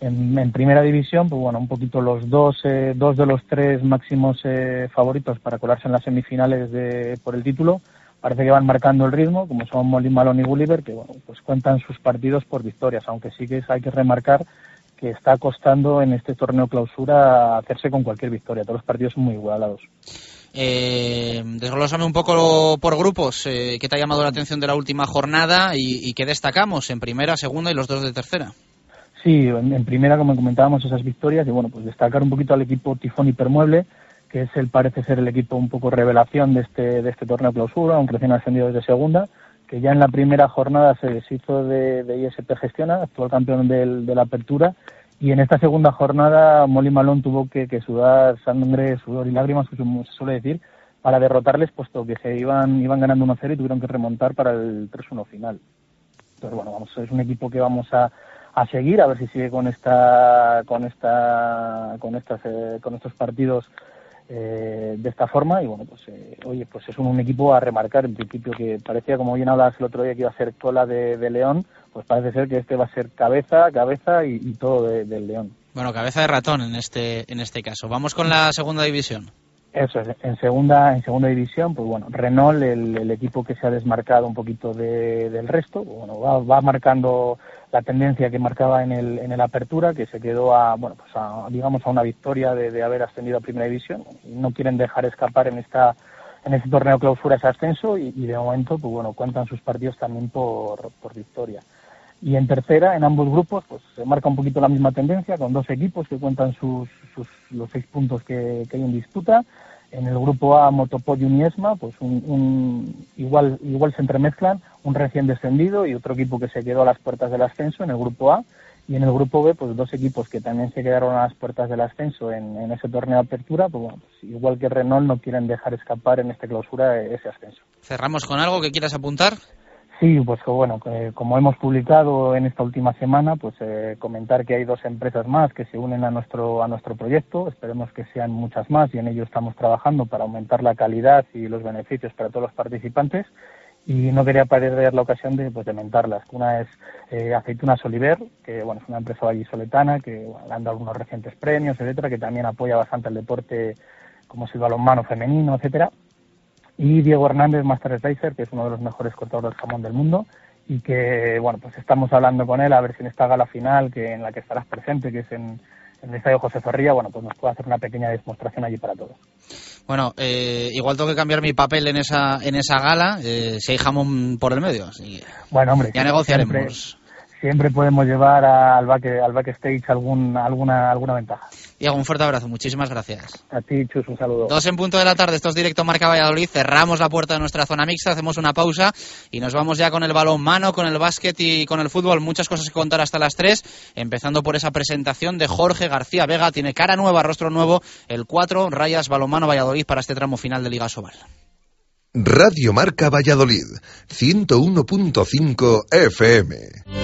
En, primera división, pues bueno, un poquito los dos, eh, dos de los tres máximos eh, favoritos para colarse en las semifinales de, por el título, parece que van marcando el ritmo, como son Molin Malone y Gulliver, que, bueno, pues cuentan sus partidos por victorias, aunque sí que hay que remarcar que está costando en este torneo clausura hacerse con cualquier victoria. Todos los partidos son muy igualados. Eh, desglósame un poco por grupos. Eh, ¿Qué te ha llamado la atención de la última jornada y, qué destacamos en primera, segunda y los dos de tercera? Sí, en, primera, como comentábamos, esas victorias y bueno, pues destacar un poquito al equipo Tifón Hipermueble, que es el parece ser el equipo un poco revelación de este de este torneo clausura, un recién ascendido desde segunda que ya en la primera jornada se deshizo de, ISP Gestiona, actual campeón del, de la apertura, y en esta segunda jornada Molly Malón tuvo que, sudar sangre, sudor y lágrimas, como se suele decir, para derrotarles, puesto que se iban, iban ganando 1-0 y tuvieron que remontar para el 3-1 final. Entonces, bueno, vamos, es un equipo que vamos a, a seguir, a ver si sigue con esta, con esta, con estas, eh, con estos partidos eh, de esta forma y bueno pues eh, oye pues es un, equipo a remarcar. En principio que parecía como bien hablabas el otro día que iba a ser cola de, León pues parece ser que este va a ser cabeza cabeza y, todo del León. Bueno cabeza de ratón en este en este caso. Vamos con la segunda división eso es, en segunda, en segunda división, pues bueno, Renault, el, equipo que se ha desmarcado un poquito del resto, bueno, va, marcando la tendencia que marcaba en el, en el apertura, que se quedó a, bueno, pues a, digamos a una victoria de, haber ascendido a primera división. No quieren dejar escapar en esta, en este torneo clausura ese ascenso y, de momento, pues bueno, cuentan sus partidos también por, por victoria. Y en tercera, en ambos grupos, pues se marca un poquito la misma tendencia, con dos equipos que cuentan sus, sus los seis puntos que, que hay en disputa en el grupo A Motopod y Uniesma, pues un, igual, igual se entremezclan, un recién descendido y otro equipo que se quedó a las puertas del ascenso en el grupo A. Y en el grupo B, pues dos equipos que también se quedaron a las puertas del ascenso en, ese torneo de apertura, pues bueno, pues igual que Renault no quieren dejar escapar en esta clausura ese ascenso. ¿Cerramos con algo que quieras apuntar? Sí, pues bueno, como hemos publicado en esta última semana, pues eh, comentar que hay dos empresas más que se unen a nuestro a nuestro proyecto. Esperemos que sean muchas más y en ello estamos trabajando para aumentar la calidad y los beneficios para todos los participantes. Y no quería perder la ocasión de, pues, de mentarlas. Una es eh, Aceitunas Oliver, que bueno es una empresa vallisoletana que bueno, le han dado algunos recientes premios, etcétera, que también apoya bastante el deporte como es el balonmano femenino, etcétera y Diego Hernández Master Slicer, que es uno de los mejores cortadores de jamón del mundo y que, bueno, pues estamos hablando con él a ver si en esta gala final, que en la que estarás presente, que es en, el estadio José Zorrilla, bueno, pues nos puede hacer una pequeña demostración allí para todos. Bueno, eh, igual tengo que cambiar mi papel en esa en esa gala, eh, si hay jamón por el medio. bueno, hombre, ya negociaremos siempre podemos llevar al, back, al backstage algún, alguna, alguna ventaja. Diego, un fuerte abrazo, muchísimas gracias. A ti, Chus, un saludo. Dos en punto de la tarde, esto es directo Marca Valladolid, cerramos la puerta de nuestra zona mixta, hacemos una pausa y nos vamos ya con el balón mano, con el básquet y con el fútbol. Muchas cosas que contar hasta las tres, empezando por esa presentación de Jorge García Vega, tiene cara nueva, rostro nuevo, el 4, rayas balonmano Valladolid para este tramo final de Liga Sobal. Radio Marca Valladolid, 101.5 FM.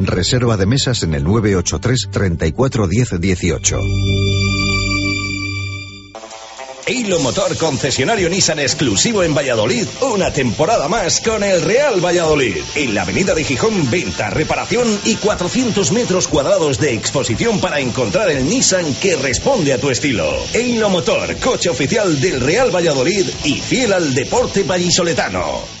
Reserva de mesas en el 983 34 10 18. Hilo Motor concesionario Nissan exclusivo en Valladolid, una temporada más con el Real Valladolid. En la avenida de Gijón, venta, reparación y 400 metros cuadrados de exposición para encontrar el Nissan que responde a tu estilo. Hilo Motor, coche oficial del Real Valladolid y fiel al deporte vallisoletano.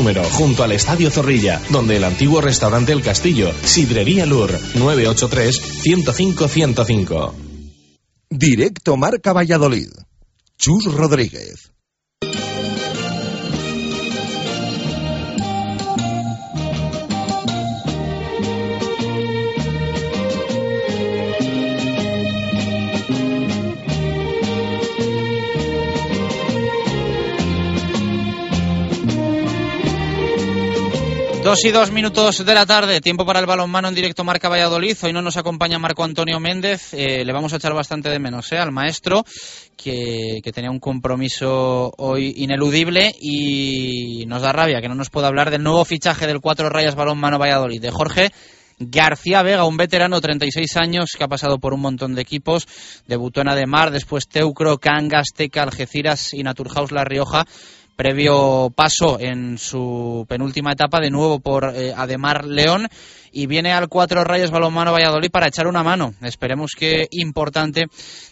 número, junto al Estadio Zorrilla, donde el antiguo restaurante El Castillo, Sidrería Lur, 983-105-105. Directo Marca Valladolid. Chus Rodríguez. Dos y dos minutos de la tarde, tiempo para el balonmano en directo Marca Valladolid. Hoy no nos acompaña Marco Antonio Méndez, eh, le vamos a echar bastante de menos eh, al maestro, que, tenía un compromiso hoy ineludible y nos da rabia que no nos pueda hablar del nuevo fichaje del cuatro rayas balonmano Valladolid, de Jorge García Vega, un veterano, 36 años, que ha pasado por un montón de equipos. Debutó en Ademar, después Teucro, Cangas, Teca, Algeciras y Naturhaus La Rioja previo paso en su penúltima etapa de nuevo por eh, Ademar León y viene al Cuatro Rayos Balonmano Valladolid para echar una mano. Esperemos que importante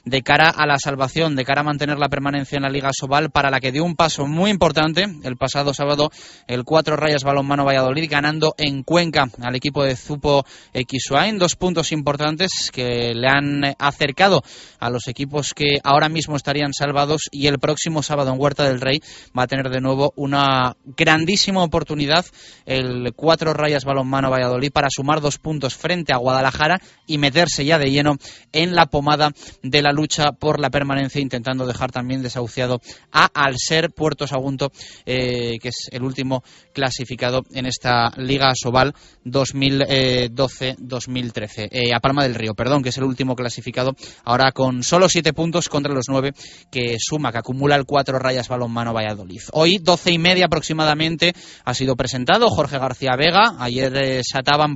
de cara a la salvación, de cara a mantener la permanencia en la Liga Sobal, para la que dio un paso muy importante el pasado sábado el Cuatro Rayas Balonmano Valladolid, ganando en Cuenca al equipo de Zupo Xwain. Dos puntos importantes que le han acercado a los equipos que ahora mismo estarían salvados y el próximo sábado en Huerta del Rey va a tener de nuevo una grandísima oportunidad el Cuatro Rayas Balonmano Valladolid para sumar dos puntos frente a Guadalajara y meterse ya de lleno en la pomada de la lucha por la permanencia, intentando dejar también desahuciado a Al Ser Puerto Sagunto, eh, que es el último clasificado en esta Liga Sobal 2012-2013. Eh, a Palma del Río, perdón, que es el último clasificado, ahora con solo siete puntos contra los nueve que suma, que acumula el cuatro rayas balonmano Valladolid. Hoy, doce y media aproximadamente, ha sido presentado Jorge García Vega. Ayer eh,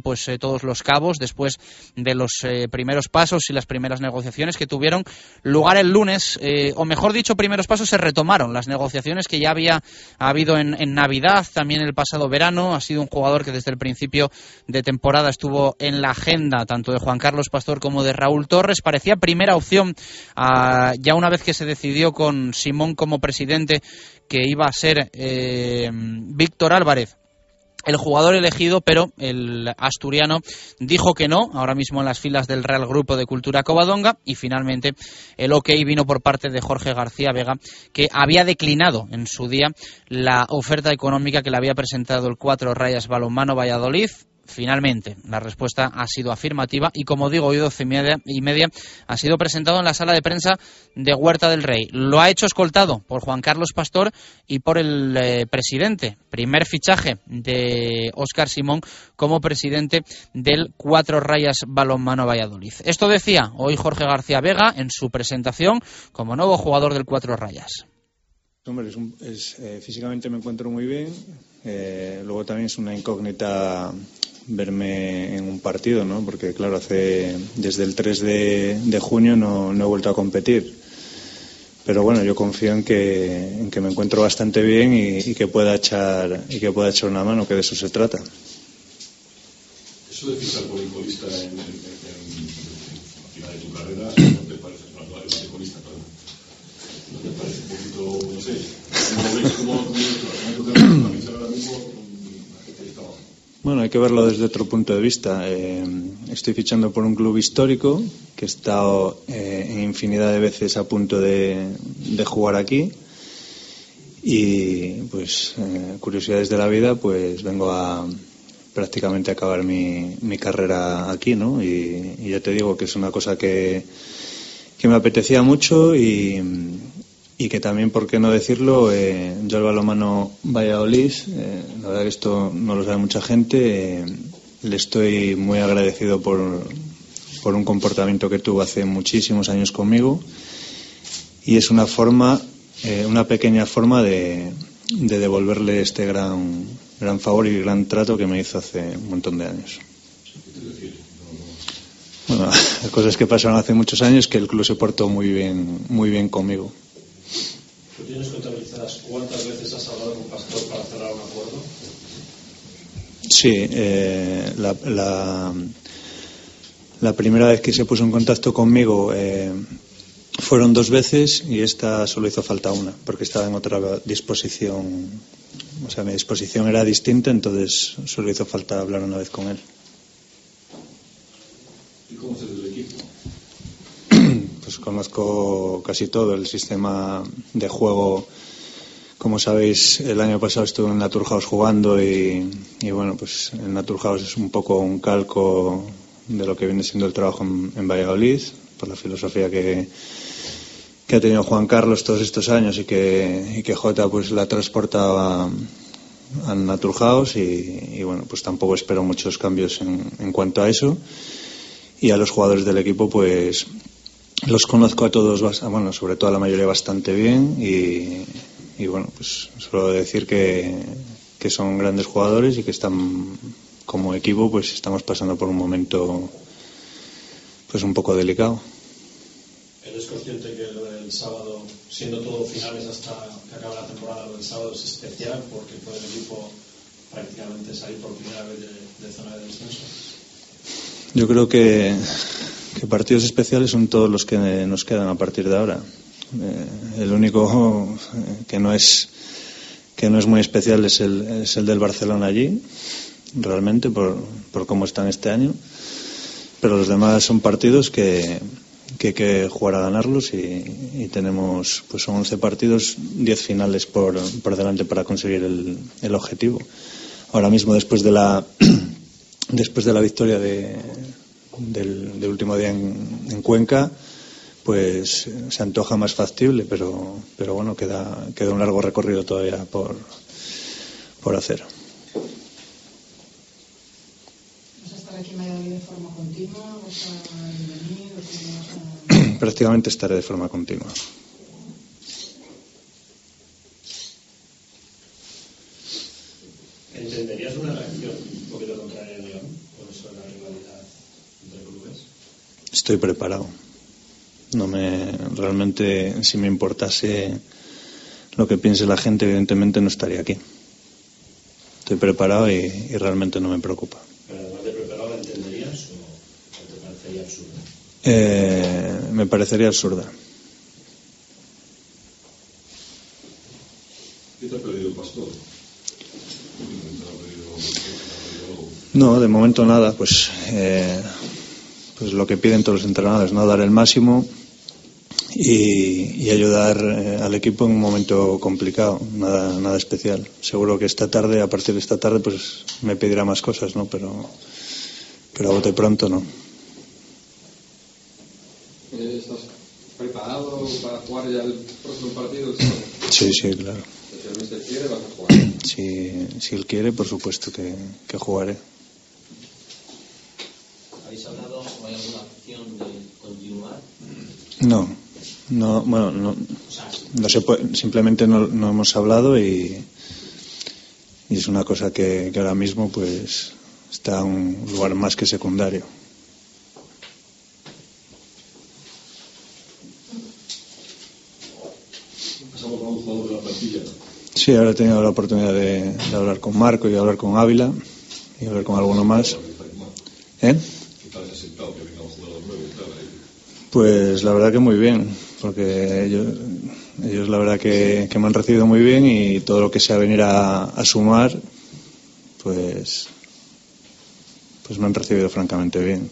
pues eh, todos los cabos después de los eh, primeros pasos y las primeras negociaciones que tuvieron lugar el lunes, eh, o mejor dicho, primeros pasos se retomaron las negociaciones que ya había habido en, en, Navidad, también el pasado verano. Ha sido un jugador que desde el principio de temporada estuvo en la agenda tanto de Juan Carlos Pastor como de Raúl Torres. Parecía primera opción ah, ya una vez que se decidió con Simón como presidente que iba a ser Víctor Álvarez el jugador elegido, pero el asturiano dijo que no, ahora mismo en las filas del Real Grupo de Cultura Covadonga, y finalmente el ok vino por parte de Jorge García Vega, que había declinado en su día la oferta económica que le había presentado el Cuatro Rayas Balonmano Valladolid, Finalmente, la respuesta ha sido afirmativa y, como digo, hoy doce y media, y media ha sido presentado en la sala de prensa de Huerta del Rey. Lo ha hecho escoltado por Juan Carlos Pastor y por el eh, presidente. Primer fichaje de Óscar Simón como presidente del Cuatro Rayas Balonmano Valladolid. Esto decía hoy Jorge García Vega en su presentación como nuevo jugador del Cuatro Rayas. Hombre, eh, físicamente me encuentro muy bien. Eh, luego también es una incógnita verme en un partido, ¿no? Porque, claro, hace desde el 3 de, junio no, he vuelto a competir. Pero bueno, yo confío en que, en que me encuentro bastante bien y, que pueda echar y que pueda echar una mano, que de eso se trata. Eso de fichar voleibolista en, en, en, final de tu carrera, ¿no te parece, no, ¿no te parece un poquito, no sé, cómo ves, cómo, cómo, cómo, ahora mismo bueno, hay que verlo desde otro punto de vista. Eh, estoy fichando por un club histórico que he estado eh, infinidad de veces a punto de, jugar aquí. Y pues, eh, curiosidades de la vida, pues vengo a prácticamente acabar mi, mi carrera aquí, ¿no? Y, y, ya te digo que es una cosa que, que me apetecía mucho y, y que también, por qué no decirlo, eh, yo al balomano Valladolid, eh, la verdad que esto no lo sabe mucha gente, eh, le estoy muy agradecido por, por un comportamiento que tuvo hace muchísimos años conmigo y es una forma, eh, una pequeña forma de, de devolverle este gran, gran favor y gran trato que me hizo hace un montón de años. Bueno, cosas que pasaron hace muchos años que el club se portó muy bien, muy bien conmigo. ¿Tienes contabilizadas cuántas veces has hablado con Pastor para cerrar un acuerdo? Sí, eh, la, la, la, primera vez que se puso en contacto conmigo eh, fueron dos veces y esta solo hizo falta una, porque estaba en otra disposición. O sea, mi disposición era distinta, entonces solo hizo falta hablar una vez con él. ¿Y cómo se el equipo? Pues conozco casi todo el sistema de juego. Como sabéis, el año pasado estuve en Naturhaus jugando y, bueno, pues el Naturhaus es un poco un calco de lo que viene siendo el trabajo en, Valladolid, por la filosofía que, que ha tenido Juan Carlos todos estos años y que, y que Jota pues la transportaba al Naturhaus y, y, bueno, pues tampoco espero muchos cambios en, en cuanto a eso. Y a los jugadores del equipo, pues los conozco a todos, bueno, sobre todo a la mayoría bastante bien y, bueno, pues suelo decir que, que, son grandes jugadores y que están como equipo, pues estamos pasando por un momento pues un poco delicado. ¿Eres consciente que lo del sábado, siendo todo finales hasta que acabe la temporada, lo del sábado es especial porque puede el equipo prácticamente salir por primera vez de, de zona de descenso? Yo creo que que partidos especiales son todos los que nos quedan a partir de ahora. Eh, el único eh, que no es que no es muy especial es el, es el del Barcelona allí, realmente, por, por cómo están este año. Pero los demás son partidos que, que hay que jugar a ganarlos y, tenemos, pues son 11 partidos, 10 finales por, por delante para conseguir el, el objetivo. Ahora mismo, después de la, después de la victoria de, del, último día en, Cuenca, pues se antoja más factible, pero, pero bueno, queda, queda un largo recorrido todavía por, por hacer. ¿Vas a estar aquí en de forma continua? ¿Vas a Prácticamente estaré de forma continua. ¿Entenderías una reacción un poquito contraria a León por eso de la rivalidad Estoy preparado. No me realmente si me importase lo que piense la gente, evidentemente no estaría aquí. Estoy preparado y, realmente no me preocupa. ¿Pero además de preparado la entenderías o te parecería absurda? Eh, me parecería absurda. ¿Qué te ha pedido el pastor? No, de momento nada, pues, eh, pues lo que piden todos los entrenadores, no dar el máximo y, y ayudar eh, al equipo en un momento complicado, nada, nada especial. Seguro que esta tarde, a partir de esta tarde, pues me pedirá más cosas, ¿no? Pero, pero a bote pronto no. ¿Estás preparado para jugar ya el próximo partido? Sí, sí, claro. Si mister quiere, vas a jugar. Si, si él quiere, por supuesto que, que jugaré. ¿Habéis hablado o hay alguna opción de continuar? No, no, bueno, no, no se puede, simplemente no, hemos hablado y, es una cosa que, ahora mismo pues está en un lugar más que secundario. Sí, ahora he tenido la oportunidad de, de hablar con Marco y hablar con Ávila y hablar con alguno más. ¿Eh? ¿Qué tal has aceptado que venga un jugador nuevo y tal? ahí? Pues la verdad que muy bien, porque ellos, la verdad que, me han recibido muy bien y todo lo que sea venir a, a sumar, pues, pues me han recibido francamente bien.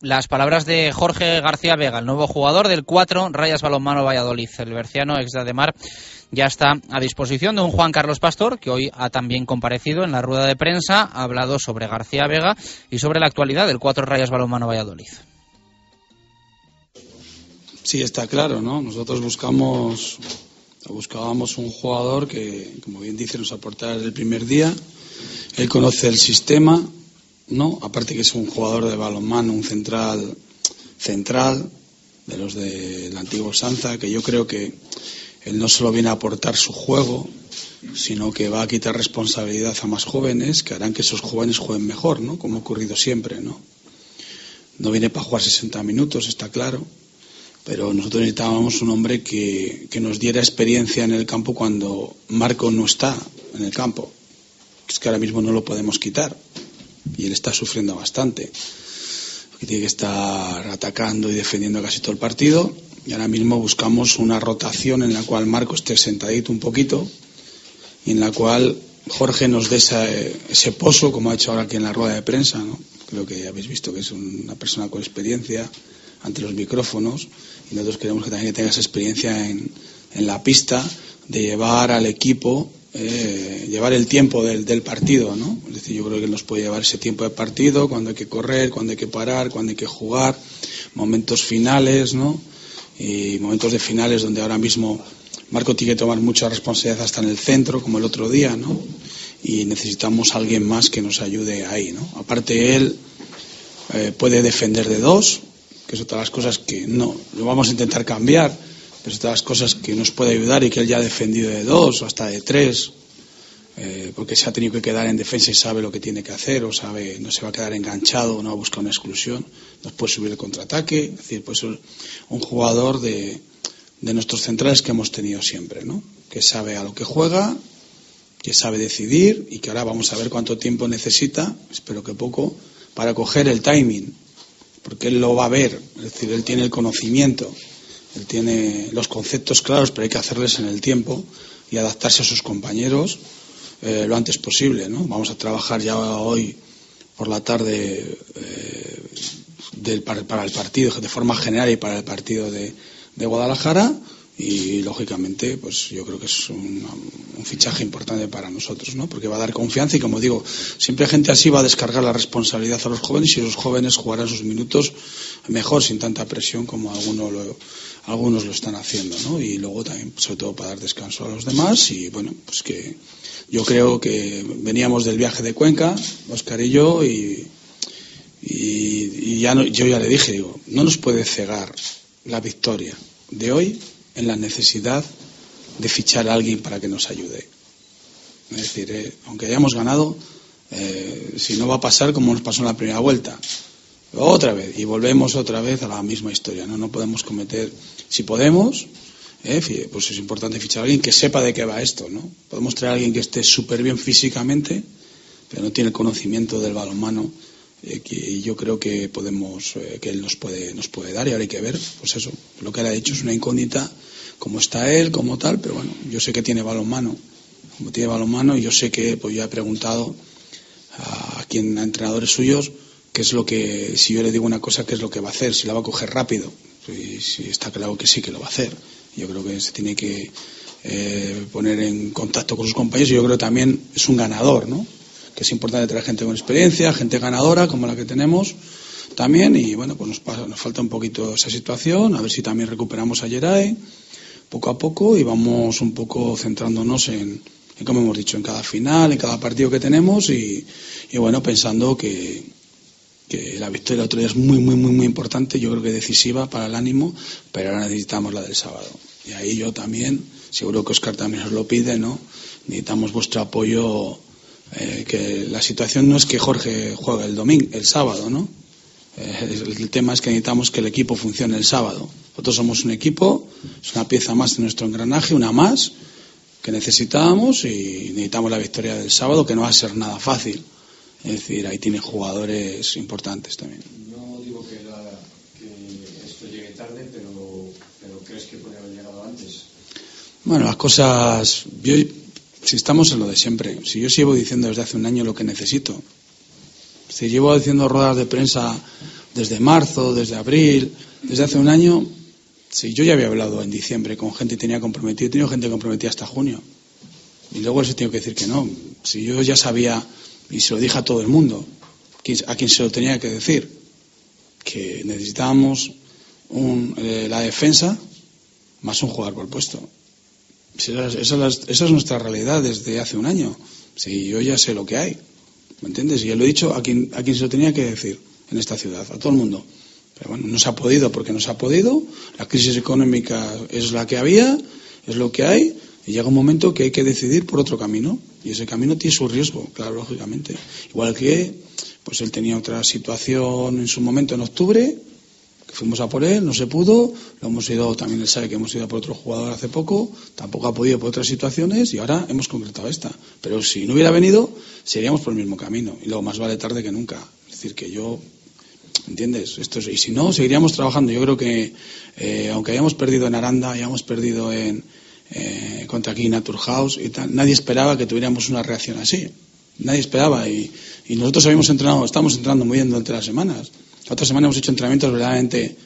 Las palabras de Jorge García Vega, el nuevo jugador del 4 Rayas Balonmano Valladolid. El berciano ex de Ademar ya está a disposición de un Juan Carlos Pastor, que hoy ha también comparecido en la rueda de prensa, ha hablado sobre García Vega y sobre la actualidad del 4 Rayas Balonmano Valladolid. Sí, está claro, ¿no? Nosotros buscamos, buscábamos un jugador que, como bien dice, nos aportara desde el primer día. Él conoce el sistema, ¿no? Aparte que es un jugador de balonmano, un central central de los del antiguo Sanza, que yo creo que él no solo viene a aportar su juego, sino que va a quitar responsabilidad a más jóvenes que harán que esos jóvenes jueguen mejor, ¿no? Como ha ocurrido siempre, ¿no? No viene para jugar 60 minutos, está claro, pero nosotros necesitábamos un hombre que, que nos diera experiencia en el campo cuando Marco no está en el campo. Es que ahora mismo no lo podemos quitar y él está sufriendo bastante. Tiene que estar atacando y defendiendo casi todo el partido y ahora mismo buscamos una rotación en la cual Marco esté sentadito un poquito y en la cual Jorge nos dé ese, pozo, como ha hecho ahora aquí en la rueda de prensa. Creo que habéis visto que es una persona con experiencia ante los micrófonos y nosotros queremos que también tenga esa experiencia en, en la pista de llevar al equipo, eh, llevar el tiempo del, del partido, ¿no? Es decir, yo creo que nos puede llevar ese tiempo de partido, cuando hay que correr, cuando hay que parar, cuando hay que jugar, momentos finales, ¿no? Y momentos de finales donde ahora mismo Marco tiene que tomar mucha responsabilidad hasta en el centro, como el otro día, ¿no? Y necesitamos alguien más que nos ayude ahí, ¿no? Aparte él eh, puede defender de dos, que es otra de las cosas que no, lo vamos a intentar cambiar, pero es otra de las cosas que nos puede ayudar y que él ya ha defendido de dos o hasta de tres, eh, porque se ha tenido que quedar en defensa y sabe lo que tiene que hacer, o sabe, no se va a quedar enganchado no va a buscar una exclusión, nos puede subir el contraataque, es decir, pues un jugador de, de nuestros centrales que hemos tenido siempre, ¿no? Que sabe a lo que juega, que sabe decidir y que ahora vamos a ver cuánto tiempo necesita, espero que poco, para coger el timing, porque él lo va a ver, es decir, él tiene el conocimiento, él tiene los conceptos claros, pero hay que hacerles en el tiempo y adaptarse a sus compañeros eh, lo antes posible, ¿no? Vamos a trabajar ya hoy por la tarde eh, del, para el partido, de forma general y para el partido de, de Guadalajara y lógicamente pues yo creo que es un, fichaje importante para nosotros ¿no? porque va a dar confianza y como digo siempre gente así va a descargar la responsabilidad a los jóvenes y los jóvenes jugarán sus minutos mejor sin tanta presión como algunos lo, algunos lo están haciendo ¿no? y luego también sobre todo para dar descanso a los demás y bueno pues que yo creo que veníamos del viaje de Cuenca Oscar y yo y, y, y ya no, yo ya le dije digo no nos puede cegar la victoria de hoy en la necesidad de fichar a alguien para que nos ayude. Es decir, eh, aunque hayamos ganado, eh, si no va a pasar como nos pasó en la primera vuelta, otra vez, y volvemos otra vez a la misma historia. No, no podemos cometer, si podemos, eh, pues es importante fichar a alguien que sepa de qué va esto. ¿no? Podemos traer a alguien que esté súper bien físicamente, pero no tiene el conocimiento del balonmano eh, que yo creo que podemos eh, que él nos puede nos puede dar y ahora hay que ver pues eso lo que él ha dicho es una incógnita cómo está él como tal pero bueno yo sé que tiene balonmano como tiene balonmano yo sé que pues yo he preguntado a quien a entrenadores suyos qué es lo que, si yo le digo una cosa, qué es lo que va a hacer, si la va a coger rápido. Y si está claro que sí que lo va a hacer. Yo creo que se tiene que eh, poner en contacto con sus compañeros y yo creo que también es un ganador, ¿no? Que es importante traer gente con experiencia, gente ganadora como la que tenemos también y bueno, pues nos, pasa, nos falta un poquito esa situación, a ver si también recuperamos a Geray poco a poco y vamos un poco centrándonos en, como hemos dicho, en cada final, en cada partido que tenemos y, y bueno, pensando que, que la victoria del otro día es muy, muy, muy, muy importante, yo creo que decisiva para el ánimo, pero ahora necesitamos la del sábado. Y ahí yo también, seguro que Oscar también os lo pide, ¿no? Necesitamos vuestro apoyo, eh, que la situación no es que Jorge juegue el domingo, el sábado, ¿no? Eh, el tema es que necesitamos que el equipo funcione el sábado. Nosotros somos un equipo, es una pieza más de nuestro engranaje, una más que necesitábamos y necesitamos la victoria del sábado, que no va a ser nada fácil. Es decir, ahí tiene jugadores importantes también. No digo que, la, que esto llegue tarde, pero, pero ¿crees que puede haber llegado antes? Bueno, las cosas. Yo, si estamos en lo de siempre, si yo sigo diciendo desde hace un año lo que necesito, si llevo diciendo ruedas de prensa desde marzo, desde abril, desde hace un año, si yo ya había hablado en diciembre con gente que tenía comprometido, he tenido gente comprometida hasta junio. Y luego les he tenido que decir que no. Si yo ya sabía, y se lo dije a todo el mundo, a quien se lo tenía que decir, que necesitábamos un, eh, la defensa más un jugador por puesto. Esa, es nuestra realidad desde hace un año. Si yo ya sé lo que hay. ¿Me entiendes? Y ya lo he dicho a quien, a quien se lo tenía que decir en esta ciudad, a todo el mundo. Bueno, no se ha podido porque no se ha podido. La crisis económica es la que había, es lo que hay. Y llega un momento que hay que decidir por otro camino. Y ese camino tiene su riesgo, claro, lógicamente. Igual que pues él tenía otra situación en su momento en octubre, que fuimos a por él, no se pudo, lo hemos ido, también él sabe que hemos ido por otro jugador hace poco, tampoco ha podido por otras situaciones y ahora hemos concretado esta. Pero si no hubiera venido, seguiríamos por el mismo camino. Y luego más vale tarde que nunca. Es decir, que yo ¿Entiendes? Esto es, y si no, seguiríamos trabajando. Yo creo que, eh, aunque hayamos perdido en Aranda, hayamos perdido en, eh, contra aquí Naturhaus y tal, nadie esperaba que tuviéramos una reacción así. Nadie esperaba. Y, nosotros habíamos entrenado, estamos entrenando muy bien durante las semanas. La otra semana hemos hecho entrenamientos verdaderamente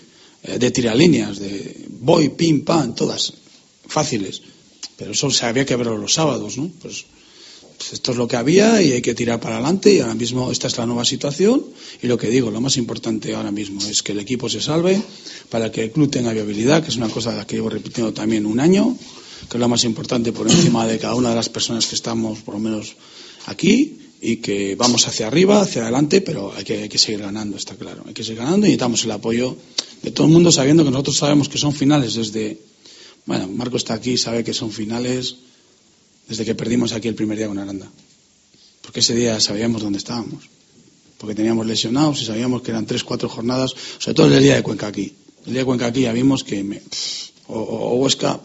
eh, de tiralíneas, de voy, pim, pam, todas fáciles. Pero eso se había que verlo los sábados, ¿no? Pues pues esto es lo que había y hay que tirar para adelante y ahora mismo esta es la nueva situación y lo que digo, lo más importante ahora mismo es que el equipo se salve para que el club tenga viabilidad, que es una cosa que llevo repitiendo también un año, que es lo más importante por encima de cada una de las personas que estamos por lo menos aquí y que vamos hacia arriba, hacia adelante, pero hay que, hay que seguir ganando, está claro. Hay que seguir ganando y necesitamos el apoyo de todo el mundo sabiendo que nosotros sabemos que son finales desde... Bueno, Marco está aquí, sabe que son finales desde que perdimos aquí el primer día con Aranda. Porque ese día sabíamos dónde estábamos. Porque teníamos lesionados y sabíamos que eran tres, cuatro jornadas, sobre todo el día de Cuenca aquí. El día de Cuenca aquí ya vimos que, me, o, o, Huesca,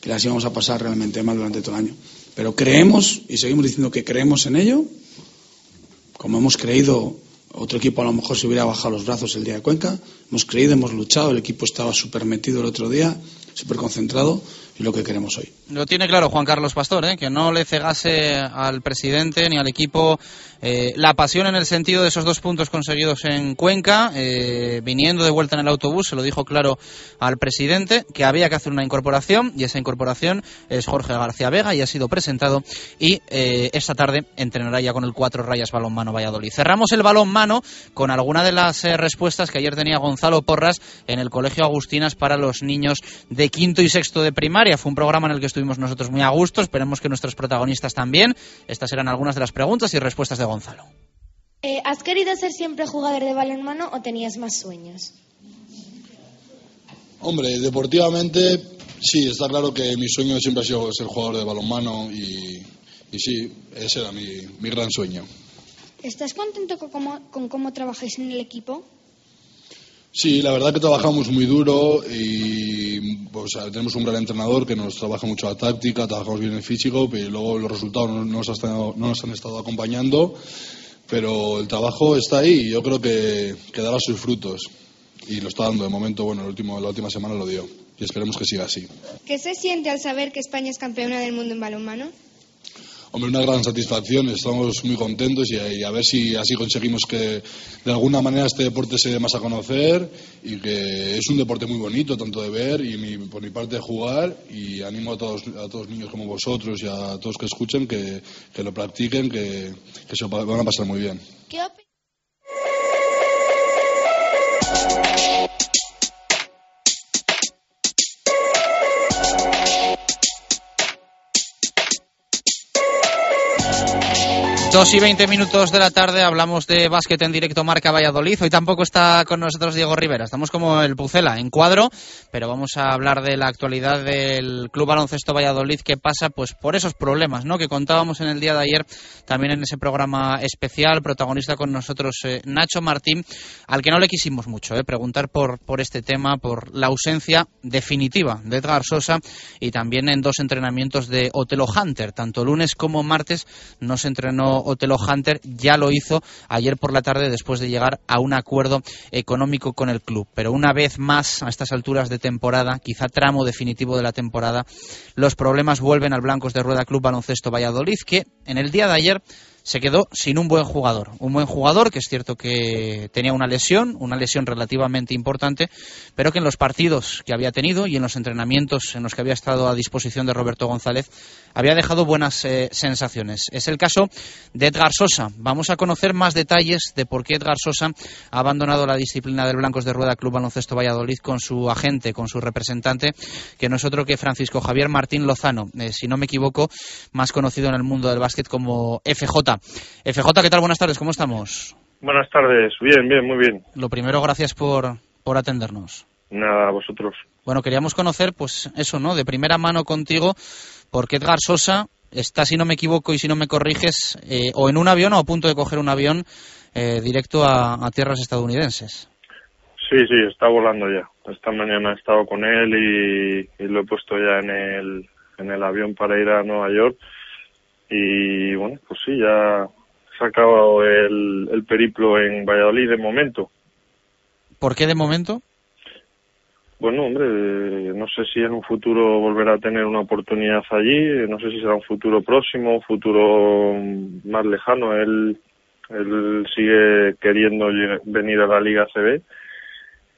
que las íbamos a pasar realmente mal durante todo el año. Pero creemos, y seguimos diciendo que creemos en ello, como hemos creído, otro equipo a lo mejor se hubiera bajado los brazos el día de Cuenca, hemos creído, hemos luchado, el equipo estaba súper metido el otro día, súper concentrado, y lo que queremos hoy. Lo tiene claro Juan Carlos Pastor, ¿eh? que no le cegase al presidente ni al equipo eh, la pasión en el sentido de esos dos puntos conseguidos en Cuenca, eh, viniendo de vuelta en el autobús, se lo dijo claro al presidente que había que hacer una incorporación y esa incorporación es Jorge García Vega y ha sido presentado y eh, esta tarde entrenará ya con el cuatro rayas balón mano Valladolid. Cerramos el balón mano con alguna de las respuestas que ayer tenía Gonzalo Porras en el Colegio Agustinas para los niños de quinto y sexto de primaria. Fue un programa en el que estuvimos nosotros muy a gusto, esperemos que nuestros protagonistas también. Estas eran algunas de las preguntas y respuestas de Gonzalo. Eh, ¿Has querido ser siempre jugador de balonmano o tenías más sueños? Hombre, deportivamente sí, está claro que mi sueño siempre ha sido ser jugador de balonmano y, y sí, ese era mi, mi, gran sueño. ¿Estás contento con cómo, con cómo trabajáis en el equipo? Sí, la verdad que trabajamos muy duro y pues, tenemos un gran entrenador que nos trabaja mucho la táctica, trabajamos bien el físico, pero luego los resultados no nos, estado, no nos han estado acompañando, pero el trabajo está ahí y yo creo que, dará sus frutos y lo está dando. De momento, bueno, el último, la última semana lo dio y esperemos que siga así. ¿Qué se siente al saber que España es campeona del mundo en balonmano? Hombre, una gran satisfacción. Estamos muy contentos y, y a ver si así conseguimos que de alguna manera este deporte se dé más a conocer y que es un deporte muy bonito, tanto de ver y mi- por mi parte de jugar. Y animo a todos, a todos niños como vosotros y a todos que escuchen que, que lo practiquen, que, que se van a pasar muy bien. ¿Qué Dos y veinte minutos de la tarde hablamos de básquet en directo Marca Valladolid. Hoy tampoco está con nosotros Diego Rivera. Estamos como el Pucela, en cuadro, pero vamos a hablar de la actualidad del Club Baloncesto Valladolid que pasa pues por esos problemas, ¿no? Que contábamos en el día de ayer también en ese programa especial, protagonista con nosotros eh, Nacho Martín, al que no le quisimos mucho, eh, preguntar por por este tema, por la ausencia definitiva de Edgar Sosa y también en dos entrenamientos de Otelo Hunter, tanto lunes como martes no se entrenó Otelo Hunter, ya lo hizo ayer por la tarde después de llegar a un acuerdo económico con el club. Pero una vez más, a estas alturas de temporada, quizá tramo definitivo de la temporada, los problemas vuelven al Blancos de Rueda Club Baloncesto Valladolid, que en el día de ayer se quedó sin un buen jugador. Un buen jugador que es cierto que tenía una lesión, una lesión relativamente importante, pero que en los partidos que había tenido y en los entrenamientos en los que había estado a disposición de Roberto González había dejado buenas eh, sensaciones. Es el caso de Edgar Sosa. Vamos a conocer más detalles de por qué Edgar Sosa ha abandonado la disciplina del Blancos de Rueda Club Baloncesto Valladolid con su agente, con su representante, que no es otro que Francisco Javier Martín Lozano, eh, si no me equivoco, más conocido en el mundo del básquet como FJ. FJ, ¿qué tal? Buenas tardes, ¿cómo estamos? Buenas tardes, bien, bien, muy bien. Lo primero, gracias por, por atendernos. Nada, a vosotros. Bueno, queríamos conocer, pues eso, ¿no? De primera mano contigo, por qué Edgar Sosa está, si no me equivoco y si no me corriges, eh, o en un avión o a punto de coger un avión eh, directo a, a tierras estadounidenses. Sí, sí, está volando ya. Esta mañana he estado con él y, y lo he puesto ya en el, en el avión para ir a Nueva York. Y bueno, pues sí, ya se ha acabado el, el periplo en Valladolid de momento. ¿Por qué de momento? Bueno, hombre, no sé si en un futuro volverá a tener una oportunidad allí, no sé si será un futuro próximo, un futuro más lejano. Él, él sigue queriendo venir a la Liga CB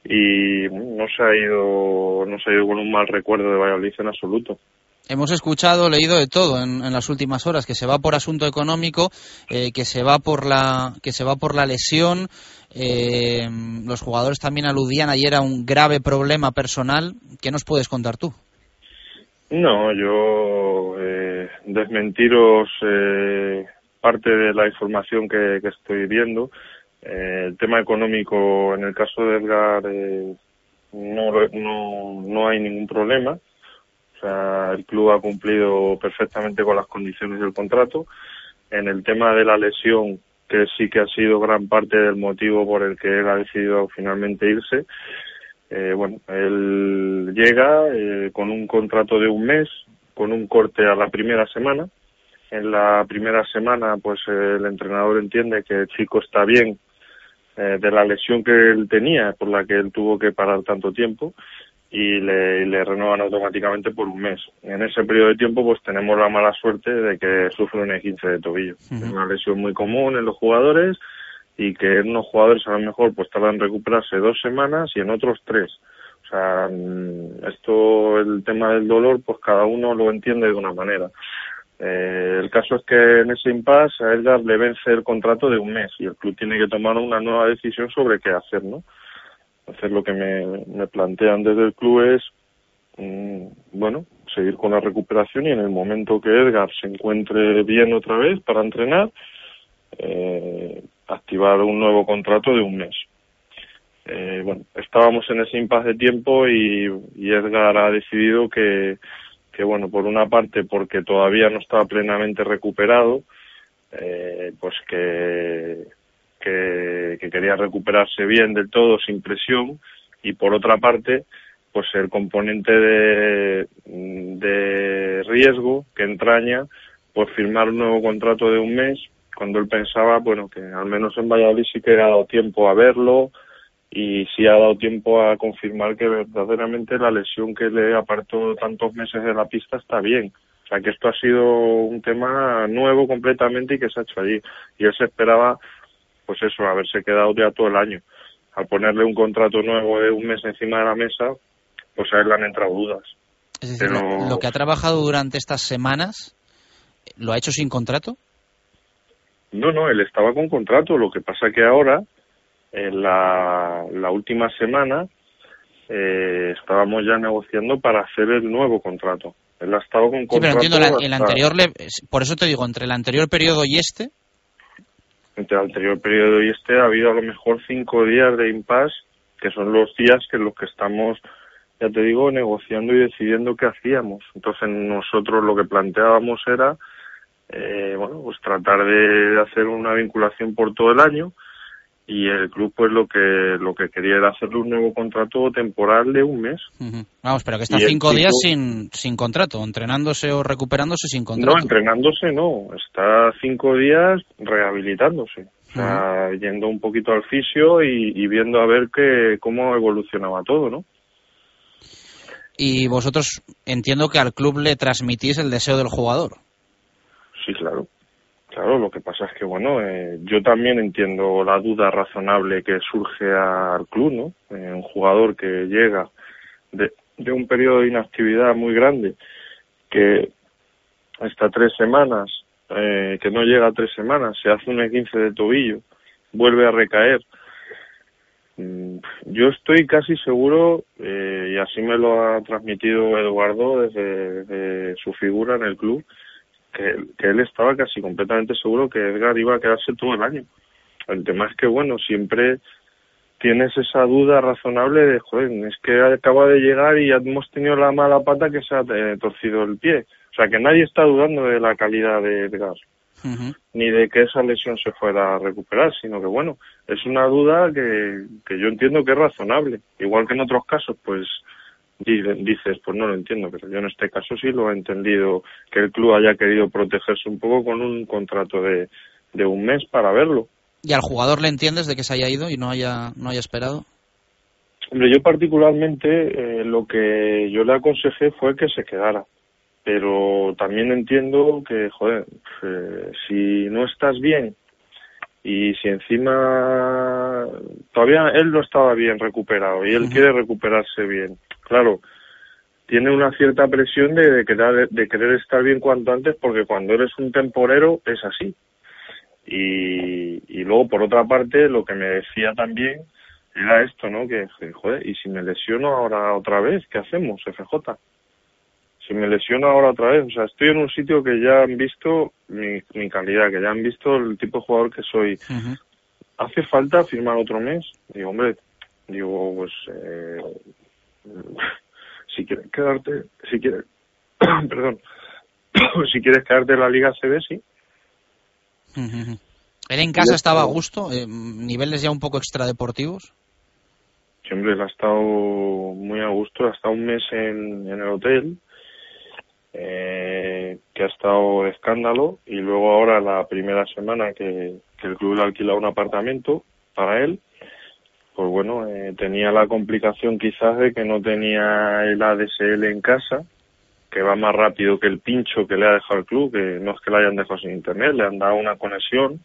y no se ha ido, no se ha ido con un mal recuerdo de Valladolid en absoluto. Hemos escuchado, leído de todo en, en las últimas horas, que se va por asunto económico, eh, que se va por la, que se va por la lesión. eh, los jugadores también aludían ayer a un grave problema personal. ¿Qué nos puedes contar tú? No, yo eh, desmentiros eh, parte de la información que, estoy viendo. Eh, el tema económico, en el caso de Edgar, no, no, no hay ningún problema. Sea, el club ha cumplido perfectamente con las condiciones del contrato. En el tema de la lesión, que sí que ha sido gran parte del motivo por el que él ha decidido finalmente irse, eh, bueno, él llega eh, con un contrato de un mes, con un corte a la primera semana. En la primera semana, pues el entrenador entiende que el chico está bien eh, de la lesión que él tenía, por la que él tuvo que parar tanto tiempo, y le, y le renuevan automáticamente por un mes. En ese periodo de tiempo, pues tenemos la mala suerte de que sufre un 15 de tobillo. Es una lesión muy común en los jugadores y que en unos jugadores a lo mejor pues tardan en recuperarse dos semanas y en otros tres. O sea, mm, esto, el tema del dolor, pues cada uno lo entiende de una manera. Eh, el caso es que en ese impasse a Edgar le vence el contrato de un mes y el club tiene que tomar una nueva decisión sobre qué hacer, ¿no? Entonces lo que me, me plantean desde el club es, mm, bueno, seguir con la recuperación y en el momento que Edgar se encuentre bien otra vez para entrenar, eh, activar un nuevo contrato de un mes. Eh, bueno, estábamos en ese impasse de tiempo y, y Edgar ha decidido que, que, bueno, por una parte porque todavía no estaba plenamente recuperado, eh, pues que, que, que quería recuperarse bien del todo, sin presión, y por otra parte, pues el componente de, de riesgo que entraña, pues firmar un nuevo contrato de un mes, cuando él pensaba, bueno, que al menos en Valladolid sí que ha dado tiempo a verlo, y sí ha dado tiempo a confirmar que verdaderamente la lesión que le apartó tantos meses de la pista está bien. O sea que esto ha sido un tema nuevo completamente y que se ha hecho allí. Y él se esperaba, pues eso, haberse quedado ya todo el año. Al ponerle un contrato nuevo de un mes encima de la mesa, pues a él le han entrado dudas. Es decir, Pero- lo, que ha trabajado durante estas semanas, ¿lo ha hecho sin contrato? No, no, él estaba con contrato. Lo que pasa que ahora, en la, la última semana, eh, estábamos ya negociando para hacer el nuevo contrato. Él ha estado con Sí, contrato. pero entiendo, la- el hasta- anterior, le- por eso te digo, entre el anterior periodo y este, entre el anterior periodo y este ha habido a lo mejor cinco días de impasse, que son los días que los que estamos, ya te digo, negociando y decidiendo qué hacíamos. Entonces nosotros lo que planteábamos era, eh, bueno, pues tratar de hacer una vinculación por todo el año y el club pues lo que lo que quería era hacerle un nuevo contrato temporal de un mes. vamos, pero que está Y cinco tipo- días sin, sin contrato, entrenándose o recuperándose sin No, contrato. entrenándose no, está cinco días rehabilitándose, o sea, yendo un poquito al fisio y, y viendo a ver que, cómo evolucionaba todo, ¿no? Y vosotros entiendo que al club le transmitís el deseo del jugador. Sí, claro. Claro, lo que pasa es que, bueno, eh, yo también entiendo la duda razonable que surge al club, ¿no? Eh, un jugador que llega de, un periodo de inactividad muy grande, que hasta tres semanas, eh, que no llega a tres semanas, se hace un E15 de tobillo, vuelve a recaer. Mm, Yo estoy casi seguro, eh, y así me lo ha transmitido Eduardo desde su figura en el club, que, que él estaba casi completamente seguro que Edgar iba a quedarse todo el año. El tema es que, bueno, siempre tienes esa duda razonable de, joder, es que acaba de llegar y ya hemos tenido la mala pata que se ha eh, torcido el pie. O sea, que nadie está dudando de la calidad de Edgar, ni de que esa lesión se fuera a recuperar, sino que, bueno, es una duda que, que yo entiendo que es razonable. Igual que en otros casos, pues dices, pues no lo entiendo, pero yo en este caso sí lo he entendido que el club haya querido protegerse un poco con un contrato de, de un mes para verlo. ¿Y al jugador le entiendes de que se haya ido y no haya, no haya esperado? Hombre, yo particularmente eh, lo que yo le aconsejé fue que se quedara. Pero también entiendo que, joder, eh, si no estás bien y si encima todavía él no estaba bien recuperado y él quiere recuperarse bien, claro, tiene una cierta presión de, de querer, de querer estar bien cuanto antes porque cuando eres un temporero es así. Y, y luego, por otra parte, lo que me decía también era esto, ¿no? Que, joder, y si me lesiono ahora otra vez, ¿qué hacemos, FJ? Si me lesiono ahora otra vez, o sea, estoy en un sitio que ya han visto mi, mi calidad, que ya han visto el tipo de jugador que soy. ¿Hace falta firmar otro mes? Digo, hombre, digo, pues, eh, si quieres quedarte, si quieres, perdón, si quieres quedarte en la Liga CB, sí. ¿Él en casa estaba a gusto? Eh, ¿Niveles ya un poco extradeportivos? Siempre él ha estado muy a gusto, ha estado un mes en, en el hotel, eh, que ha estado de escándalo, y luego ahora la primera semana que, que el club le ha alquilado un apartamento para él, pues bueno, eh, tenía la complicación quizás de que no tenía el ADSL en casa, que va más rápido que el pincho que le ha dejado el club, que no es que le hayan dejado sin internet, le han dado una conexión,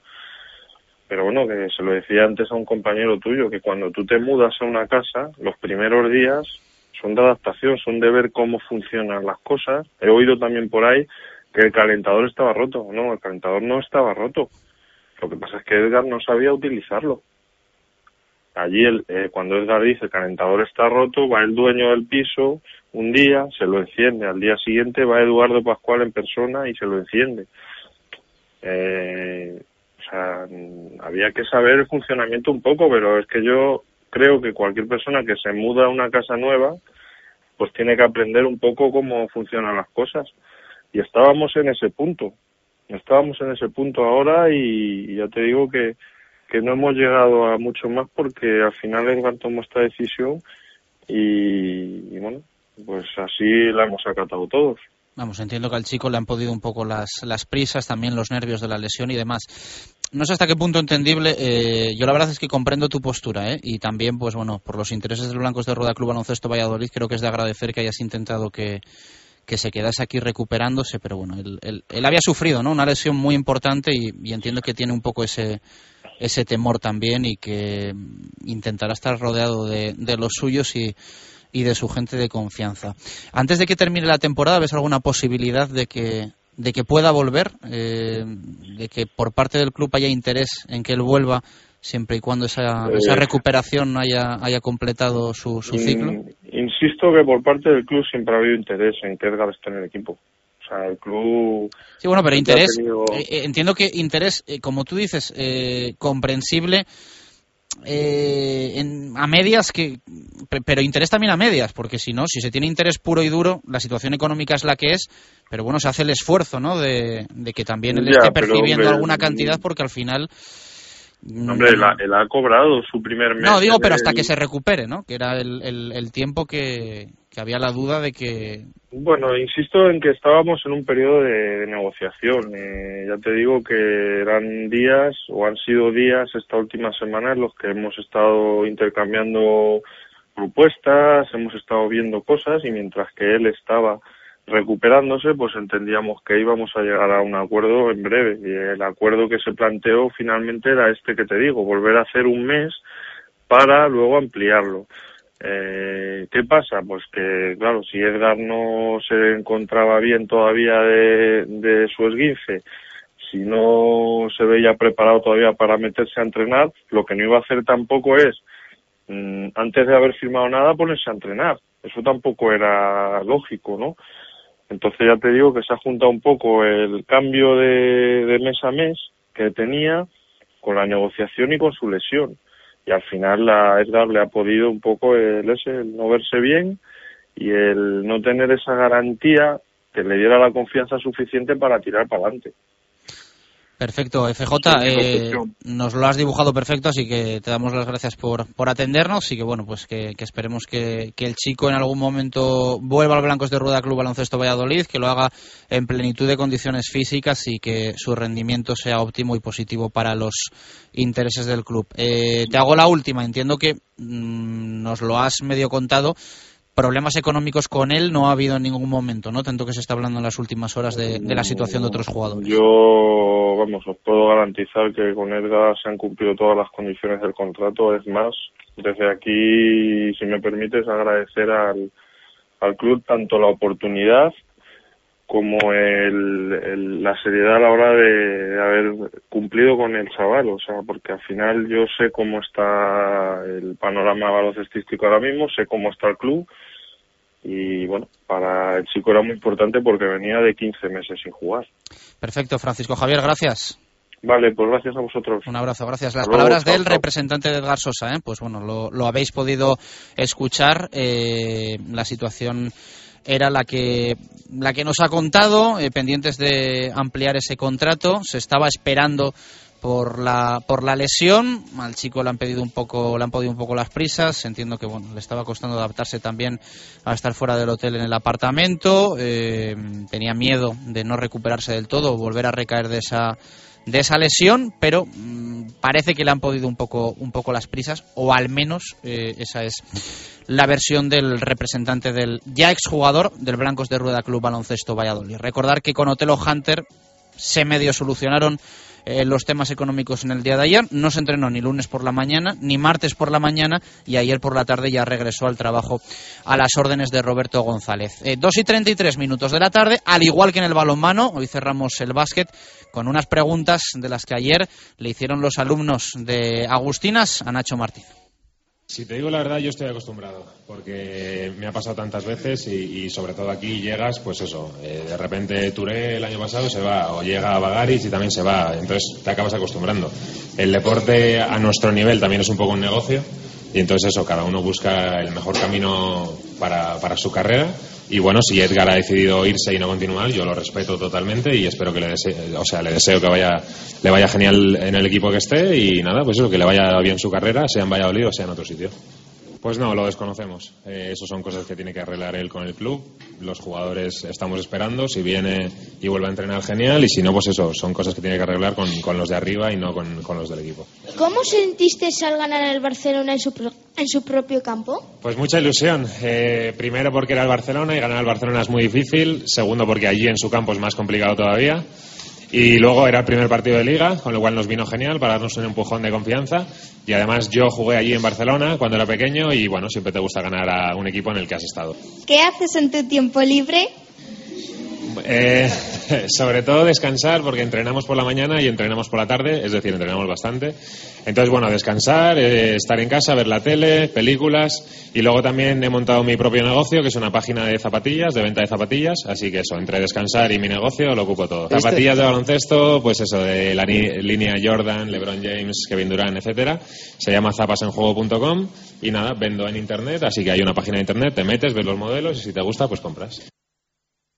pero bueno, que se lo decía antes a un compañero tuyo, que cuando tú te mudas a una casa, los primeros días son de adaptación, son de ver cómo funcionan las cosas. He oído también por ahí que el calentador estaba roto. No, el calentador no estaba roto. Lo que pasa es que Edgar no sabía utilizarlo. Allí, el, eh, cuando Edgar dice el calentador está roto, va el dueño del piso un día, se lo enciende. Al día siguiente va Eduardo Pascual en persona y se lo enciende. Eh, o sea, mm, había que saber el funcionamiento un poco, pero es que yo creo que cualquier persona que se muda a una casa nueva, pues tiene que aprender un poco cómo funcionan las cosas. Y estábamos en ese punto. Estábamos en ese punto ahora y, y ya te digo que, que no hemos llegado a mucho más porque al final Edgar tomó esta decisión y, bueno, pues así la hemos acatado todos. Vamos, entiendo que al chico le han podido un poco las, las prisas, también los nervios de la lesión y demás. No sé hasta qué punto entendible. eh, yo la verdad es que comprendo tu postura, ¿eh? Y también, pues bueno, por los intereses de los blancos de Roda Club Baloncesto Valladolid, creo que es de agradecer que hayas intentado que, que se quedase aquí recuperándose, pero bueno, él, él- él había sufrido ¿no? una lesión muy importante y, y entiendo que tiene un poco ese, ese temor también y que intentará estar rodeado de, de los suyos y, y de su gente de confianza. Antes de que termine la temporada, ¿ves alguna posibilidad de que, de que pueda volver? Eh, ¿De que por parte del club haya interés en que él vuelva siempre y cuando esa, esa Eh. recuperación haya, haya completado su, su ciclo? In- insisto que por parte del club siempre ha habido interés en que Edgar esté en el equipo. O sea, el club. Sí, bueno, pero interés, tenido- eh, eh, entiendo que interés, eh, como tú dices, eh, comprensible eh, en- a medias, que, pe- pero interés también a medias, porque si no, si se tiene interés puro y duro, la situación económica es la que es, pero bueno, se hace el esfuerzo, ¿no? De, de que también él Ya, esté percibiendo hombre, alguna cantidad, porque al final. mm, Hombre, él ha, él ha cobrado su primer mes. no, digo, pero hasta el- que se recupere, ¿no? Que era el, el- el tiempo que, que había la duda de que. Bueno, insisto en que estábamos en un periodo de, negociación. Eh, ya te digo que eran días o han sido días esta última semana en los que hemos estado intercambiando propuestas, hemos estado viendo cosas y mientras que él estaba recuperándose, pues entendíamos que íbamos a llegar a un acuerdo en breve. Y el acuerdo que se planteó finalmente era este que te digo, volver a hacer un mes para luego ampliarlo. Eh, ¿Qué pasa? Pues que, claro, si Edgar no se encontraba bien todavía de, su esguince, si no se veía preparado todavía para meterse a entrenar, lo que no iba a hacer tampoco es, mm, antes de haber firmado nada, ponerse a entrenar. Eso tampoco era lógico, ¿no? Entonces ya te digo que se ha juntado un poco el cambio de mes a mes que tenía con la negociación y con su lesión. Y al final a Edgar le ha podido un poco el, ese, el no verse bien y el no tener esa garantía que le diera la confianza suficiente para tirar para adelante. Perfecto, FJ, eh, nos lo has dibujado perfecto, así que te damos las gracias por, por atendernos y que bueno, pues que, que esperemos que, que el chico en algún momento vuelva al Blancos de Rueda Club Baloncesto Valladolid, que lo haga en plenitud de condiciones físicas y que su rendimiento sea óptimo y positivo para los intereses del club. Eh, te hago la última, entiendo que mm, nos lo has medio contado. Problemas económicos con él no ha habido en ningún momento, ¿no? Tanto que se está hablando en las últimas horas de, de la situación de otros jugadores. Yo, vamos, os puedo garantizar que con Edgar se han cumplido todas las condiciones del contrato. Es más, desde aquí, si me permites, agradecer al, al club tanto la oportunidad como el, la seriedad a la hora de haber cumplido con el chaval, o sea, porque al final yo sé cómo está el panorama baloncestístico ahora mismo, sé cómo está el club y bueno, para el chico era muy importante porque venía de 15 meses sin jugar. Perfecto, Francisco Javier, gracias. Vale, pues gracias a vosotros. Un abrazo, gracias. Las luego, palabras chao, del chao. representante de Edgar Sosa, ¿eh? pues bueno, lo, lo habéis podido escuchar. eh, la situación era la que la que nos ha contado, eh, pendientes de ampliar ese contrato. Se estaba esperando por la por la lesión. Al chico le han pedido un poco le han podido un poco las prisas. Entiendo que bueno le estaba costando adaptarse también a estar fuera del hotel en el apartamento. eh, tenía miedo de no recuperarse del todo, volver a recaer de esa de esa lesión, pero mm, parece que le han podido un poco, un poco las prisas, o al menos eh, esa es la versión del representante del ya exjugador del Blancos de Rueda Club Baloncesto Valladolid. Recordar que con Otelo Hunter se medio solucionaron eh, los temas económicos en el día de ayer. No se entrenó ni lunes por la mañana, ni martes por la mañana, y ayer por la tarde ya regresó al trabajo a las órdenes de Roberto González. Eh, 2 y 33 minutos de la tarde, al igual que en el balonmano, hoy cerramos el básquet con unas preguntas de las que ayer le hicieron los alumnos de Agustinas a Nacho Martín. Si te digo la verdad, yo estoy acostumbrado, porque me ha pasado tantas veces y, sobre todo aquí llegas, pues eso, eh, de repente Touré el año pasado se va, o llega a Bagaris y también se va, entonces te acabas acostumbrando. El deporte a nuestro nivel también es un poco un negocio y entonces eso, cada uno busca el mejor camino para, para su carrera y bueno, si Edgar ha decidido irse y no continuar, yo lo respeto totalmente y espero que le deseo, o sea, le deseo que vaya, le vaya genial en el equipo que esté y nada, pues eso, que le vaya bien su carrera, sea en Valladolid o sea en otro sitio. Pues no, lo desconocemos. Eh, eso son cosas que tiene que arreglar él con el club. Los jugadores estamos esperando. Si viene y vuelve a entrenar, genial. Y si no, pues eso, son cosas que tiene que arreglar con, con los de arriba y no con, con los del equipo. ¿Cómo sentiste al ganar el Barcelona en su, pro- en su propio campo? Pues mucha ilusión. Eh, primero porque era el Barcelona y ganar al Barcelona es muy difícil. Segundo porque allí en su campo es más complicado todavía. Y luego era el primer partido de liga, con lo cual nos vino genial para darnos un empujón de confianza. Y además yo jugué allí en Barcelona cuando era pequeño y bueno, siempre te gusta ganar a un equipo en el que has estado. ¿Qué haces en tu tiempo libre? Eh, sobre todo descansar porque entrenamos por la mañana y entrenamos por la tarde, es decir, entrenamos bastante. Entonces, bueno, descansar, eh, estar en casa, ver la tele, películas y luego también he montado mi propio negocio que es una página de zapatillas, de venta de zapatillas, así que eso, entre descansar y mi negocio lo ocupo todo. Este- Zapatillas de baloncesto, pues eso, de la ni- línea Jordan, LeBron James, Kevin Durant, etcétera. Se llama zapasenjuego.com y nada, vendo en internet, así que hay una página de internet, te metes, ves los modelos y si te gusta, pues compras.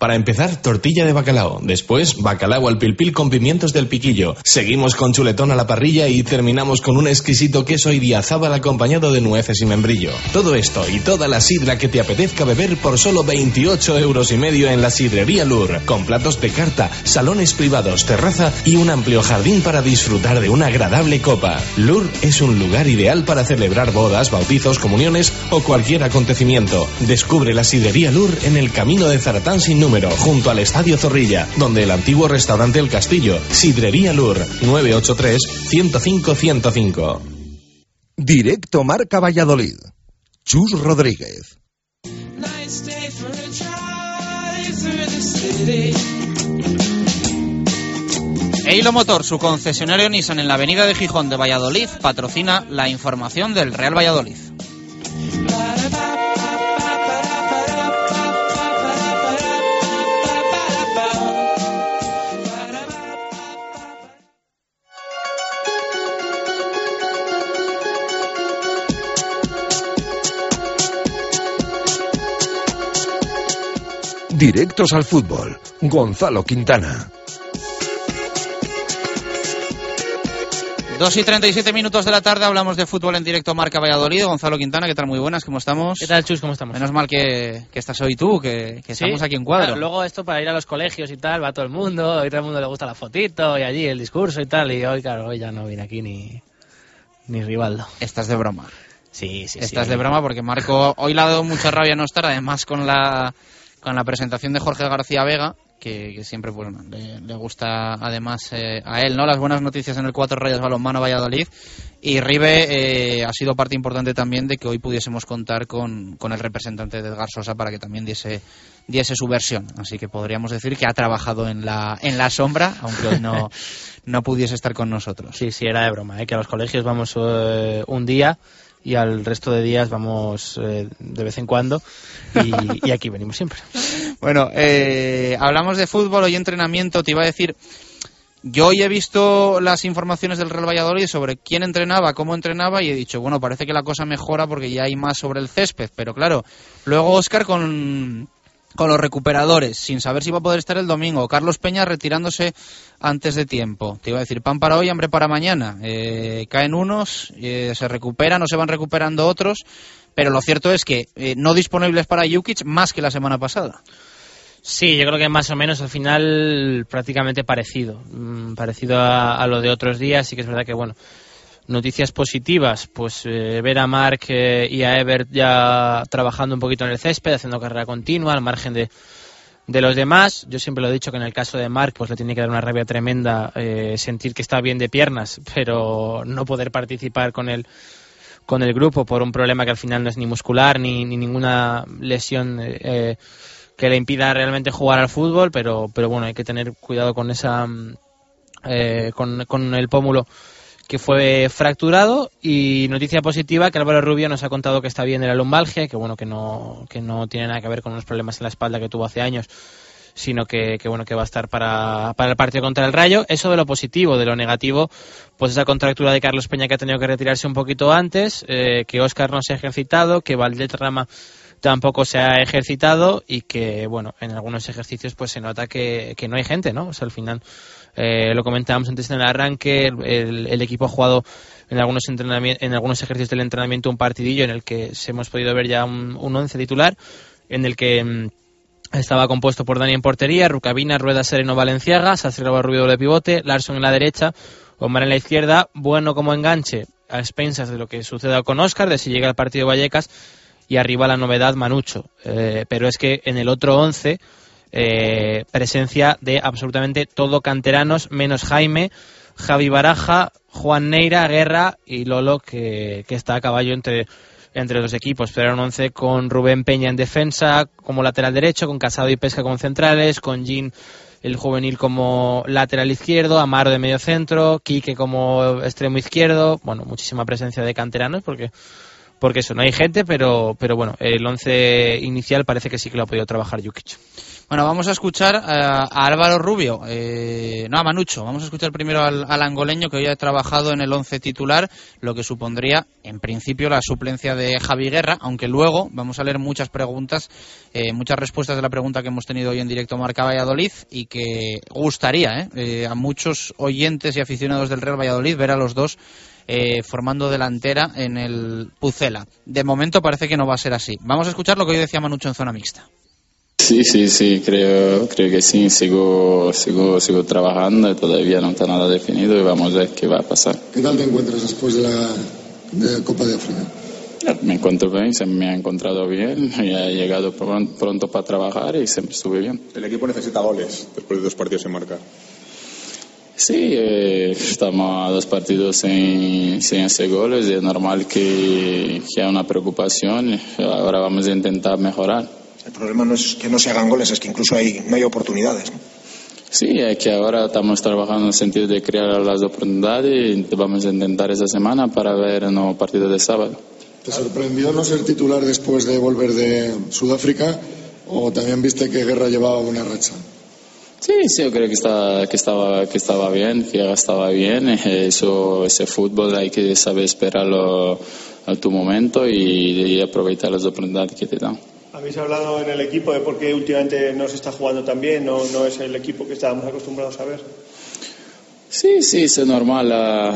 Para empezar, tortilla de bacalao. Después, bacalao al pilpil con pimientos del piquillo. Seguimos con chuletón a la parrilla y terminamos con un exquisito queso idiazábal acompañado de nueces y membrillo. Todo esto y toda la sidra que te apetezca beber por solo 28 euros y medio en la sidrería Lur. Con platos de carta, salones privados, terraza y un amplio jardín para disfrutar de una agradable copa. Lur es un lugar ideal para celebrar bodas, bautizos, comuniones o cualquier acontecimiento. Descubre la sidrería Lur en el camino de Zaratán sin número, junto al Estadio Zorrilla, donde el antiguo restaurante El Castillo. Sidrería Lur, 983-105-105. Directo Marca Valladolid. Chus Rodríguez. Eilo Motor, su concesionario Nissan en la avenida de Gijón de Valladolid, patrocina la información del Real Valladolid. Directos al fútbol. Gonzalo Quintana. 2 y 37 minutos de la tarde hablamos de fútbol en directo Marca Valladolid. Gonzalo Quintana, ¿qué tal? Muy buenas, ¿cómo estamos? ¿Qué tal, Chus? ¿Cómo estamos? Menos mal que, que estás hoy tú, que, que Sí, estamos aquí en cuadro. claro, luego esto para ir a los colegios y tal, va todo el mundo, hoy todo el mundo le gusta la fotito y allí el discurso y tal, y hoy, claro, hoy ya no viene aquí ni, ni Rivaldo. Estás de broma. Sí, sí, Estás sí. de broma porque Marco hoy le ha dado mucha rabia no estar, además con la, con la presentación de Jorge García Vega, que, que siempre pues, bueno, le, le gusta además eh, a él, ¿no? Las buenas noticias en el Cuatro Rayas Balonmano Valladolid. Y Ribe eh, ha sido parte importante también de que hoy pudiésemos contar con, con el representante de Edgar Sosa para que también diese, diese su versión. Así que podríamos decir que ha trabajado en la, en la sombra, aunque hoy no, no pudiese estar con nosotros. Sí, sí, era de broma, ¿eh? que a los colegios vamos eh, un día y al resto de días vamos eh, de vez en cuando y, y aquí venimos siempre. Bueno, eh, hablamos de fútbol, hoy entrenamiento, te iba a decir, yo hoy he visto las informaciones del Real Valladolid sobre quién entrenaba, cómo entrenaba y he dicho, bueno, parece que la cosa mejora porque ya hay más sobre el césped, pero claro, luego Oscar con, con los recuperadores, sin saber si va a poder estar el domingo, Carlos Peña retirándose antes de tiempo, te iba a decir, pan para hoy, hambre para mañana, Eh, caen unos, eh, se recuperan o se van recuperando otros, pero lo cierto es que eh, no disponibles para Jukic más que la semana pasada. Sí, yo creo que más o menos al final prácticamente parecido, mm, parecido a, a lo de otros días. Sí que es verdad que bueno, Noticias positivas, pues eh, ver a Mark eh, y a Ebert ya trabajando un poquito en el césped, haciendo carrera continua, al margen de, de los demás. Yo siempre lo he dicho que en el caso de Mark, pues le tiene que dar una rabia tremenda eh, sentir que está bien de piernas, pero no poder participar con el, con el grupo por un problema que al final no es ni muscular ni, ni ninguna lesión eh, que le impida realmente jugar al fútbol, pero, pero bueno, hay que tener cuidado con esa. mm, eh, con, con el pómulo que fue fracturado y noticia positiva que Álvaro Rubio nos ha contado que está bien de la lumbalgia, que bueno que no que no tiene nada que ver con unos problemas en la espalda que tuvo hace años, sino que, que bueno que va a estar para, para el partido contra el Rayo. Eso de lo positivo, de lo negativo, pues esa contractura de Carlos Peña que ha tenido que retirarse un poquito antes, eh, que Óscar no se ha ejercitado, que Valdetrama tampoco se ha ejercitado y que bueno en algunos ejercicios pues se nota que, que no hay gente, ¿no? O sea, al final eh, lo comentábamos antes en el arranque, el, equipo ha jugado en algunos entrenamientos, en algunos ejercicios del entrenamiento un partidillo en el que se hemos podido ver ya un, un once titular, en el que mm, estaba compuesto por Dani en portería, Rucabina, Rueda, Sereno, Valenciaga, Sacerdoba, Rubio de pivote, Larson en la derecha, Omar en la izquierda, bueno como enganche a expensas de lo que suceda con Oscar, de si llega al partido Vallecas, y arriba la novedad Manucho. Eh, pero es que en el otro 11 eh, presencia de absolutamente todo canteranos, menos Jaime, Javi Baraja, Juan Neira, Guerra y Lolo, que, está a caballo entre, entre los equipos. Pero era un 11 con Rubén Peña en defensa como lateral derecho, con Casado y Pesca como centrales, con Jean el juvenil como lateral izquierdo, Amaro de medio centro, Quique como extremo izquierdo, bueno, muchísima presencia de canteranos porque porque eso, no hay gente, pero, pero bueno, el once inicial parece que sí que lo ha podido trabajar Jukic. Bueno, vamos a escuchar eh, a Álvaro Rubio, eh, no a Manucho. Vamos a escuchar primero al, al angoleño que hoy ha trabajado en el once titular, lo que supondría, en principio, la suplencia de Javi Guerra, aunque luego vamos a leer muchas preguntas, eh, muchas respuestas de la pregunta que hemos tenido hoy en directo Marca Valladolid y que gustaría eh, eh, a muchos oyentes y aficionados del Real Valladolid ver a los dos eh, formando delantera en el Pucela. De momento parece que no va a ser así. Vamos a escuchar lo que hoy decía Manucho en zona mixta. Sí, sí, sí, creo, creo que sí, sigo, sigo, sigo trabajando, todavía no está nada definido y vamos a ver qué va a pasar. ¿Qué tal te encuentras después de la, de la Copa de África? Me encuentro bien, se me ha encontrado bien, y he llegado pron- pronto para trabajar y siempre estuve bien. El equipo necesita goles después de dos partidos sin marcar. Sí, eh, estamos a dos partidos sin, sin hacer goles y es normal que, que haya una preocupación. Ahora vamos a intentar mejorar. El problema no es que no se hagan goles, es que incluso hay, no hay oportunidades. ¿no? Sí, es que ahora estamos trabajando en el sentido de crear las oportunidades y vamos a intentar esa semana para ver el nuevo partido de sábado. ¿Te sorprendió no ser titular después de volver de Sudáfrica o también viste que Guerra llevaba una racha? Sí, sí, yo creo que, está, que, estaba, que estaba bien, que ya estaba bien. Eso, ese fútbol hay que saber esperarlo a tu momento y, y aprovechar las oportunidades que te dan. Habéis hablado en el equipo de por qué últimamente no se está jugando tan bien, no, no es el equipo que estábamos acostumbrados a ver. Sí, sí, es normal, ah,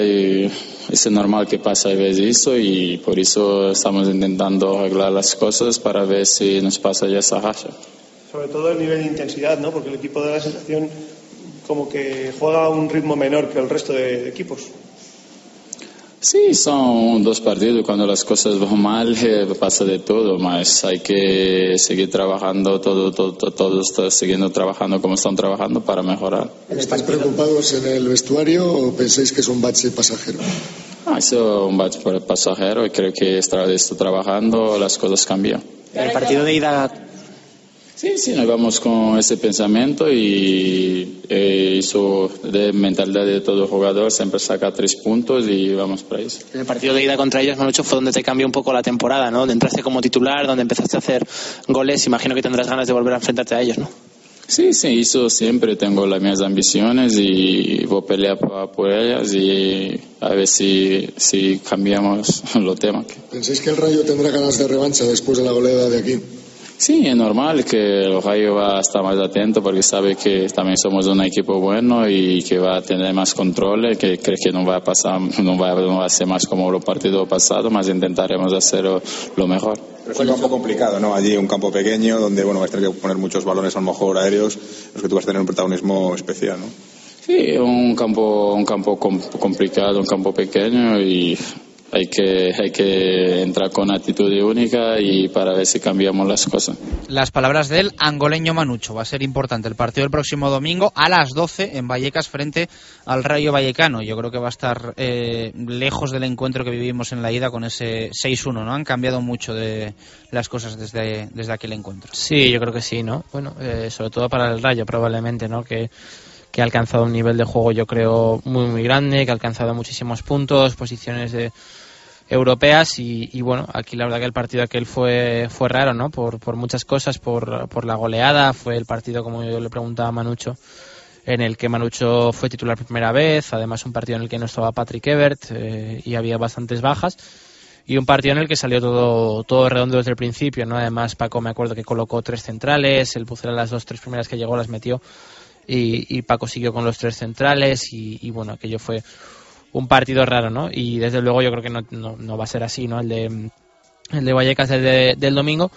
es normal que pasa a veces eso y por eso estamos intentando arreglar las cosas para ver si nos pasa ya esa racha. Sobre todo el nivel de intensidad, ¿no? Porque el equipo da la sensación como que juega a un ritmo menor que el resto de equipos. Sí, son dos partidos, cuando las cosas van mal eh, pasa de todo, mas hay que seguir trabajando, todo, todo, todo, todos está siguiendo trabajando como están trabajando para mejorar. ¿Estáis preocupados en el vestuario o pensáis que es un bache pasajero? Ah, es un batch por el pasajero y creo que vez está trabajando, las cosas cambian. El partido de ida Sí, sí, nos vamos con ese pensamiento y eh, eso de mentalidad de todo jugador, siempre saca tres puntos y vamos para eso. En el partido de ida contra ellos, Manucho, fue donde te cambió un poco la temporada, ¿no? Donde entraste como titular, donde empezaste a hacer goles. Imagino que tendrás ganas de volver a enfrentarte a ellos, ¿no? Sí, sí, eso siempre tengo las mismas ambiciones y voy a pelear por, por ellas y a ver si, si cambiamos los temas. ¿Pensáis que el Rayo tendrá ganas de revancha después de la goleada de aquí? Sí, es normal que el Rayo va a estar más atento porque sabe que también somos un equipo bueno y que va a tener más control, que cree que no va a pasar, no va, no va a ser más como los partidos pasados, más intentaremos hacer lo mejor. Pero es un campo complicado, ¿no? Allí un campo pequeño donde, bueno, vas a tener que poner muchos balones a lo mejor aéreos, los que tú vas a tener un protagonismo especial, ¿no? Sí, un campo, un campo com- complicado, un campo pequeño y hay que, hay que entrar con actitud única y para ver si cambiamos las cosas. Las palabras del angoleño Manucho. Va a ser importante el partido del próximo domingo a las 12 en Vallecas frente al Rayo Vallecano. Yo creo que va a estar eh, lejos del encuentro que vivimos en la ida con ese 6-1. ¿no? Han cambiado mucho de las cosas desde, desde aquel encuentro. Sí, yo creo que sí, ¿no? Bueno, eh, sobre todo para el Rayo probablemente, ¿no? Que, que ha alcanzado un nivel de juego yo creo muy muy grande, que ha alcanzado muchísimos puntos, posiciones europeas y, y, bueno, aquí la verdad que el partido aquel fue fue raro, ¿no? Por, por muchas cosas, por, por la goleada, fue el partido como yo le preguntaba a Manucho en el que Manucho fue titular primera vez, además un partido en el que no estaba Patrick Ebert eh, y había bastantes bajas y un partido en el que salió todo todo redondo desde el principio, ¿no? Además Paco me acuerdo que colocó tres centrales, el Pucela las dos tres primeras que llegó las metió y, y Paco siguió con los tres centrales y, y, bueno, aquello fue un partido raro, ¿no? Y desde luego yo creo que no, no, va a ser así, ¿no? El de, el de Vallecas de, del domingo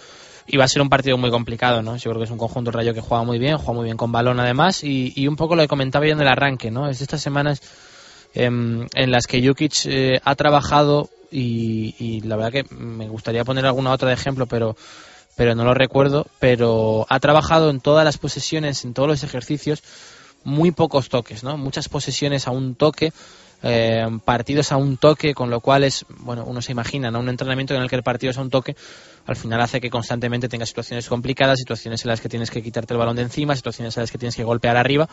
y va a ser un partido muy complicado, ¿no? Yo creo que es un conjunto rayo que juega muy bien, juega muy bien con balón además y, y un poco lo que comentaba yo en el arranque, ¿no? Es estas semanas eh, en las que Jukic eh, ha trabajado y, la verdad que me gustaría poner alguna otra de ejemplo, pero pero no lo recuerdo, pero ha trabajado en todas las posesiones, en todos los ejercicios, muy pocos toques, ¿no? Muchas posesiones a un toque, eh, partidos a un toque, con lo cual es, bueno, uno se imagina, ¿no? Un entrenamiento en el que el partido es a un toque, al final hace que constantemente tengas situaciones complicadas, situaciones en las que tienes que quitarte el balón de encima, situaciones en las que tienes que golpear arriba.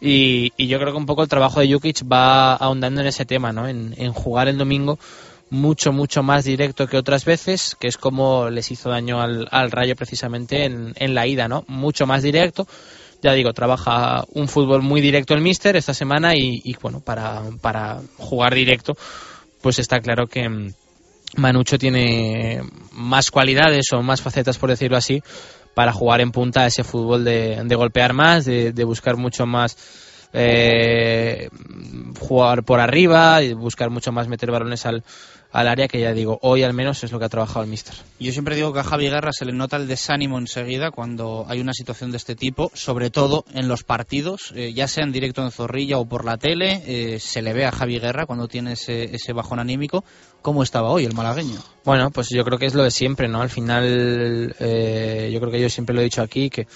Y, y yo creo que un poco el trabajo de Jukic va ahondando en ese tema, ¿no? En, en jugar el domingo mucho, mucho más directo que otras veces, que es como les hizo daño al, al Rayo precisamente en, en, la ida, ¿no? Mucho más directo. Ya digo, trabaja un fútbol muy directo el Mister esta semana y, bueno, para, para jugar directo, pues está claro que Manucho tiene más cualidades o más facetas, por decirlo así, para jugar en punta ese fútbol de, de golpear más, de, de buscar mucho más eh, jugar por arriba buscar mucho más meter balones al, al área que ya digo, hoy al menos es lo que ha trabajado el míster. Yo siempre digo que a Javi Guerra se le nota el desánimo enseguida cuando hay una situación de este tipo, sobre todo en los partidos, eh, ya sea en directo en Zorrilla o por la tele, eh, se le ve a Javi Guerra cuando tiene ese, ese bajón anímico. ¿Cómo estaba hoy el malagueño? Bueno, pues yo creo que es lo de siempre, ¿no? Al final, eh, yo creo que yo siempre lo he dicho aquí, que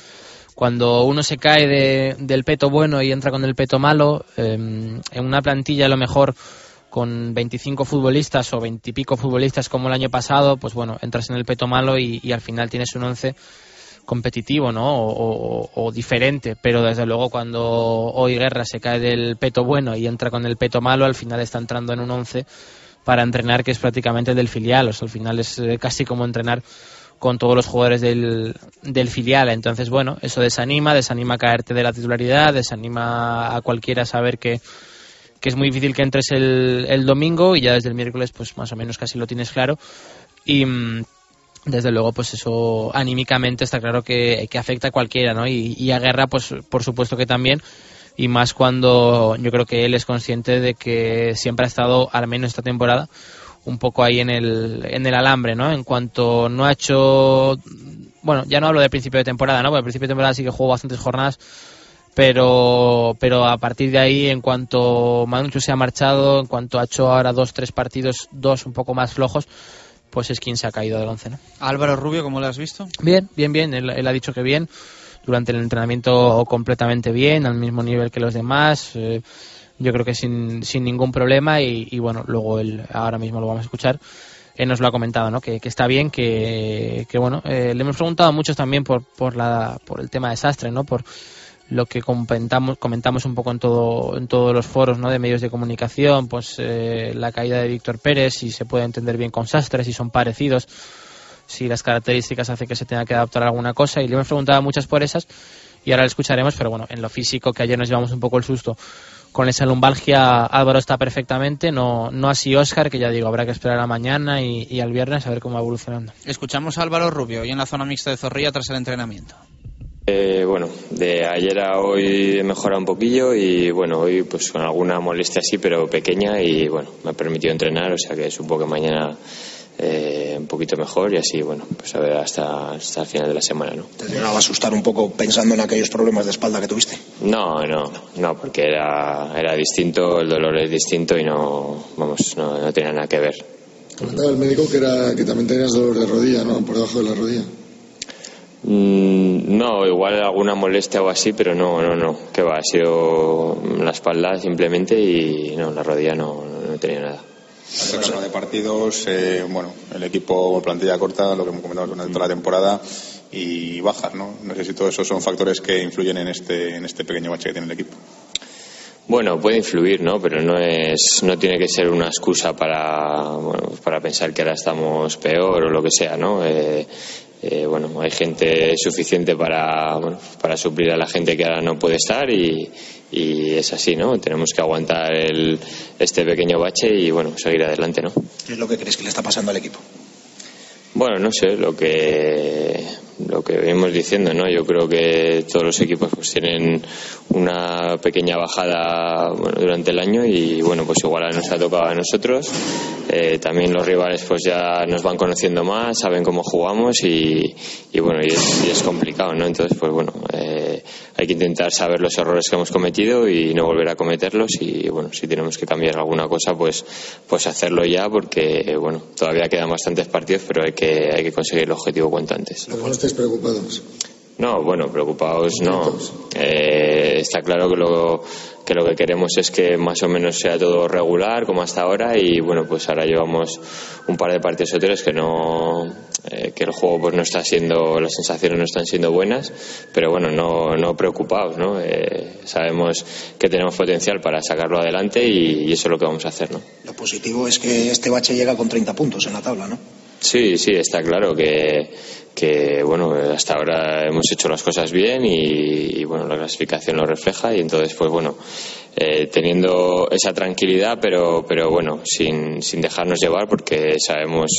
cuando uno se cae de, del peto bueno y entra con el peto malo, eh, en una plantilla a lo mejor con 25 futbolistas o 20 y pico futbolistas como el año pasado, pues bueno, entras en el peto malo y, al final tienes un once competitivo, ¿no? O, o, o, diferente, pero desde luego cuando hoy Guerra se cae del peto bueno y entra con el peto malo, al final está entrando en un once para entrenar que es prácticamente del filial, o sea, al final es casi como entrenar con todos los jugadores del, del filial. Entonces, bueno, eso desanima, desanima a caerte de la titularidad, desanima a cualquiera a saber que, que es muy difícil que entres el, el, domingo y ya desde el miércoles, pues más o menos casi lo tienes claro. Y desde luego, pues eso anímicamente está claro que, que afecta a cualquiera, ¿no? Y, y a Guerra, pues por supuesto que también y más cuando yo creo que él es consciente de que siempre ha estado, al menos esta temporada, un poco ahí en el, en el alambre, ¿no? En cuanto no ha hecho, bueno, ya no hablo del principio de temporada, ¿no? Porque al principio de temporada sí que jugó bastantes jornadas, pero, pero a partir de ahí, en cuanto Manucho se ha marchado, en cuanto ha hecho ahora dos, tres partidos, dos un poco más flojos, pues es quien se ha caído del once, ¿no? Álvaro Rubio, ¿cómo lo has visto? Bien, bien, bien, él, él ha dicho que bien, durante el entrenamiento completamente bien, al mismo nivel que los demás, eh, yo creo que sin, sin ningún problema y, y, bueno, luego él, ahora mismo lo vamos a escuchar, él nos lo ha comentado, ¿no? Que, que está bien, que, que bueno, eh, le hemos preguntado a muchos también por, por, la, por el tema de Sastre, ¿no? Por lo que comentamos, comentamos un poco en todo en todos los foros ¿no? de medios de comunicación, pues eh, la caída de Víctor Pérez, si se puede entender bien con Sastre, si son parecidos, si las características hacen que se tenga que adaptar a alguna cosa, y le hemos preguntado muchas por esas, y ahora le escucharemos, pero bueno, en lo físico, que ayer nos llevamos un poco el susto con esa lumbalgia Álvaro está perfectamente, no, no así Oscar, que ya digo, habrá que esperar a mañana y, y, al viernes a ver cómo va evolucionando. Escuchamos a Álvaro Rubio hoy en la zona mixta de Zorrilla tras el entrenamiento. Eh, bueno, de ayer a hoy he mejorado un poquillo y bueno, hoy pues con alguna molestia así, pero pequeña y bueno, me ha permitido entrenar, o sea que supongo que mañana eh, un poquito mejor y así, bueno, pues a ver hasta, hasta el final de la semana, ¿no? ¿Te llegaba a asustar un poco pensando en aquellos problemas de espalda que tuviste? No, no, no, porque era, era distinto, el dolor es distinto y no, vamos, no, no tenía nada que ver. Comentaba el médico que, era, que también tenías dolor de rodilla, ¿no? Por debajo de la rodilla. Mm, no, igual alguna molestia o así, pero no, no, no, que va, ha sido la espalda simplemente y no, la rodilla no, no, tenía nada. Plano de partidos, eh, bueno, el equipo plantilla corta, lo que hemos comentado durante toda la temporada y bajas, ¿no? No sé si todos esos son factores que influyen en este, en este pequeño bache que tiene el equipo. Bueno, puede influir, ¿no? Pero no es, no tiene que ser una excusa para, bueno, para pensar que ahora estamos peor o lo que sea, ¿no? Eh, eh, bueno, hay gente suficiente para, bueno, para suplir a la gente que ahora no puede estar y, y es así, ¿no? Tenemos que aguantar el, este pequeño bache y, bueno, seguir adelante, ¿no? ¿Qué es lo que crees que le está pasando al equipo? Bueno, no sé, lo que lo que venimos diciendo, ¿no? Yo creo que todos los equipos pues tienen una pequeña bajada bueno, durante el año y bueno, pues igual nos ha tocado a nosotros. Eh, también los rivales pues ya nos van conociendo más, saben cómo jugamos y, y bueno, y es, y es, complicado, ¿no? Entonces, pues bueno, eh, hay que intentar saber los errores que hemos cometido y no volver a cometerlos y bueno, si tenemos que cambiar alguna cosa, pues pues hacerlo ya porque bueno, todavía quedan bastantes partidos, pero hay que hay que conseguir el objetivo cuanto antes. ¿No preocupados? No, bueno, preocupados no. Eh, está claro que lo, que lo que queremos es que más o menos sea todo regular como hasta ahora y bueno, pues ahora llevamos un par de partidos o tres que no eh, que el juego pues no está siendo las sensaciones no están siendo buenas, pero bueno, no, no preocupados, ¿no? Eh, sabemos que tenemos potencial para sacarlo adelante y, y eso es lo que vamos a hacer, ¿no? Lo positivo es que este bache llega con 30 puntos en la tabla, ¿no? Sí, sí, está claro que, que bueno, hasta ahora hemos hecho las cosas bien y, bueno, la clasificación lo refleja y entonces pues bueno, eh, teniendo esa tranquilidad, pero, pero bueno, sin, sin dejarnos llevar porque sabemos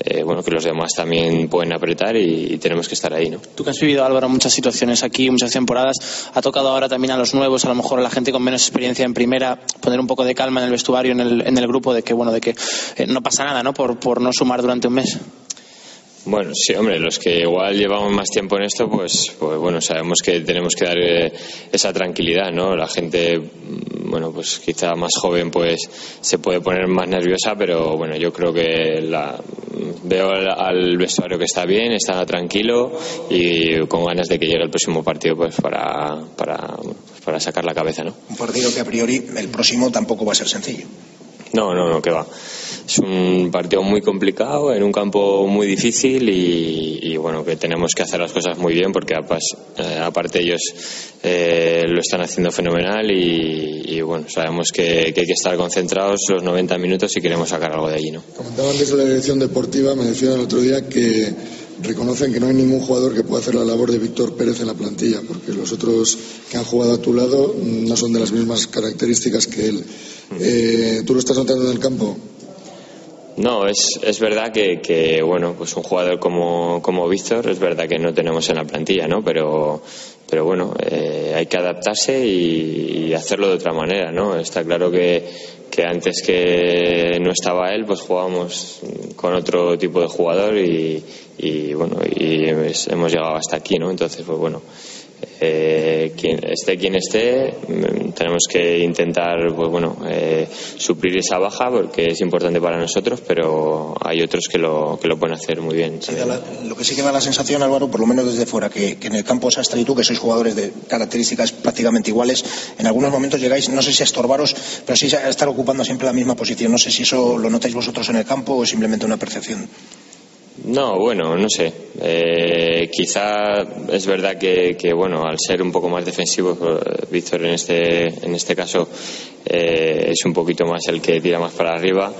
eh, bueno, que los demás también pueden apretar y, y, tenemos que estar ahí, ¿no? Tú que has vivido, Álvaro, muchas situaciones aquí, muchas temporadas, ha tocado ahora también a los nuevos, a lo mejor a la gente con menos experiencia en primera, poner un poco de calma en el vestuario, en el, en el grupo, de que, bueno, de que eh, no pasa nada, ¿no? Por, por no sumar durante un mes. Bueno, sí, hombre, los que igual llevamos más tiempo en esto, pues, pues bueno, sabemos que tenemos que dar eh, esa tranquilidad, ¿no? La gente, bueno, pues quizá más joven, pues se puede poner más nerviosa, pero bueno, yo creo que la, veo al, al vestuario que está bien, está tranquilo y con ganas de que llegue el próximo partido, pues para, para, para sacar la cabeza, ¿no? Un partido que a priori el próximo tampoco va a ser sencillo. No, no, no, que va. Es un partido muy complicado, en un campo muy difícil y, y bueno, que tenemos que hacer las cosas muy bien porque eh, aparte ellos eh, lo están haciendo fenomenal y, y bueno, sabemos que, que, hay que estar concentrados los 90 minutos si queremos sacar algo de allí, ¿no? Comentaban desde la dirección deportiva, me decían el otro día que reconocen que no hay ningún jugador que pueda hacer la labor de Víctor Pérez en la plantilla, porque los otros que han jugado a tu lado no son de las mismas características que él. Eh, ¿Tú lo estás notando en el campo? No, es, es verdad que, que, bueno, pues un jugador como, como Víctor es verdad que no tenemos en la plantilla, ¿no? Pero, pero bueno, eh, hay que adaptarse y, y, hacerlo de otra manera, ¿no? Está claro que, que antes que no estaba él, pues jugábamos con otro tipo de jugador y, y bueno, y hemos llegado hasta aquí, ¿no? Entonces, pues bueno, eh, quien esté quien esté tenemos que intentar pues bueno eh, suplir esa baja porque es importante para nosotros pero hay otros que lo que lo pueden hacer muy bien sí, la, lo que sí que da la sensación Álvaro por lo menos desde fuera que, que en el campo Sastre y tú que sois jugadores de características prácticamente iguales en algunos momentos llegáis no sé si a estorbaros pero sí a estar ocupando siempre la misma posición. No sé si eso lo notáis vosotros en el campo o es simplemente una percepción no, bueno, no sé. Eh, quizá es verdad que, que, bueno, al ser un poco más defensivo, Víctor en este, en este caso eh, es un poquito más el que tira más para arriba.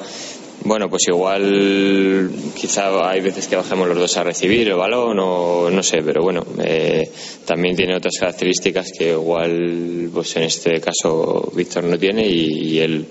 Bueno, pues igual quizá hay veces que bajemos los dos a recibir el balón o no sé, pero bueno, eh, también tiene otras características que igual pues en este caso Víctor no tiene y él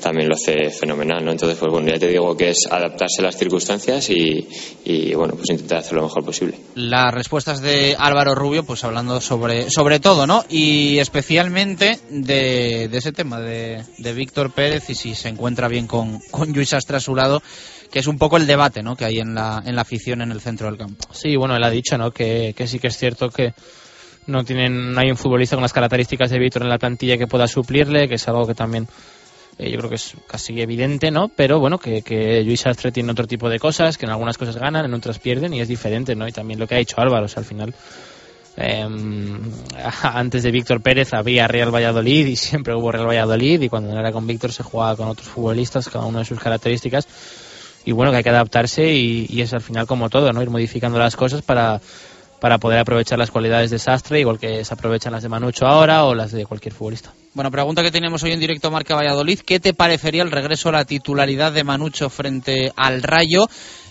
también lo hace fenomenal, ¿no? Entonces, pues bueno, ya te digo que es adaptarse a las circunstancias y, y bueno, pues intentar hacer lo mejor posible. Las respuestas de Álvaro Rubio, pues hablando sobre, sobre todo, ¿no? Y especialmente de, de ese tema de, de Víctor Pérez y si se encuentra bien con, con Luis Astra a su lado que es un poco el debate ¿no? que hay en la, en la afición en el centro del campo. Sí, bueno, él ha dicho ¿no? que, que sí que es cierto que no tienen no hay un futbolista con las características de Víctor en la plantilla que pueda suplirle, que es algo que también eh, yo creo que es casi evidente, ¿no? Pero bueno, que, que Luis Astre tiene otro tipo de cosas, que en algunas cosas ganan, en otras pierden y es diferente, ¿no? Y también lo que ha dicho Álvaro, o sea, al final eh, antes de Víctor Pérez había Real Valladolid y siempre hubo Real Valladolid y cuando no era con Víctor se jugaba con otros futbolistas, cada uno de sus características y bueno, que hay que adaptarse y, y es al final como todo, ¿no? Ir modificando las cosas para, para poder aprovechar las cualidades de Sastre, igual que se aprovechan las de Manucho ahora o las de cualquier futbolista. Bueno, pregunta que tenemos hoy en directo Marca Valladolid. ¿Qué te parecería el regreso a la titularidad de Manucho frente al Rayo?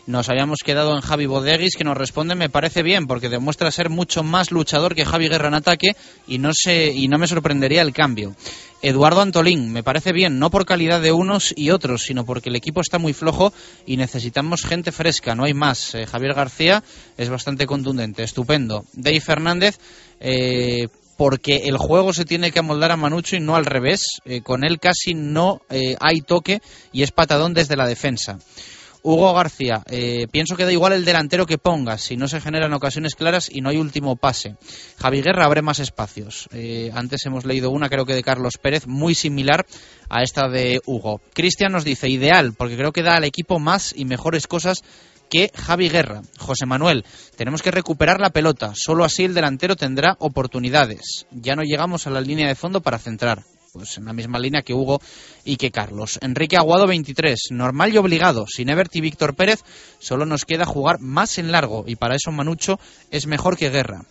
Nos habíamos quedado en Javi Bodeguis, que nos responde, me parece bien, porque demuestra ser mucho más luchador que Javi Guerra en ataque y no, se, y no me sorprendería el cambio. Eduardo Antolín, me parece bien, no por calidad de unos y otros, sino porque el equipo está muy flojo y necesitamos gente fresca, no hay más. Eh, Javier García es bastante contundente, estupendo. Dave Fernández, eh, porque el juego se tiene que amoldar a Manucho y no al revés. Eh, con él casi no hay toque y es patadón desde la defensa. Hugo García, eh, pienso que da igual el delantero que pongas si no se generan ocasiones claras y no hay último pase. Javi Guerra abre más espacios. Eh, antes hemos leído una, creo que de Carlos Pérez, muy similar a esta de Hugo. Cristian nos dice, ideal, porque creo que da al equipo más y mejores cosas que Javi Guerra. José Manuel, tenemos que recuperar la pelota. Solo así el delantero tendrá oportunidades. Ya no llegamos a la línea de fondo para centrar pues en la misma línea que Hugo y que Carlos. Enrique Aguado 23, normal y obligado. Sin Ebert y Víctor Pérez solo nos queda jugar más en largo y para eso Manucho es mejor que Guerra.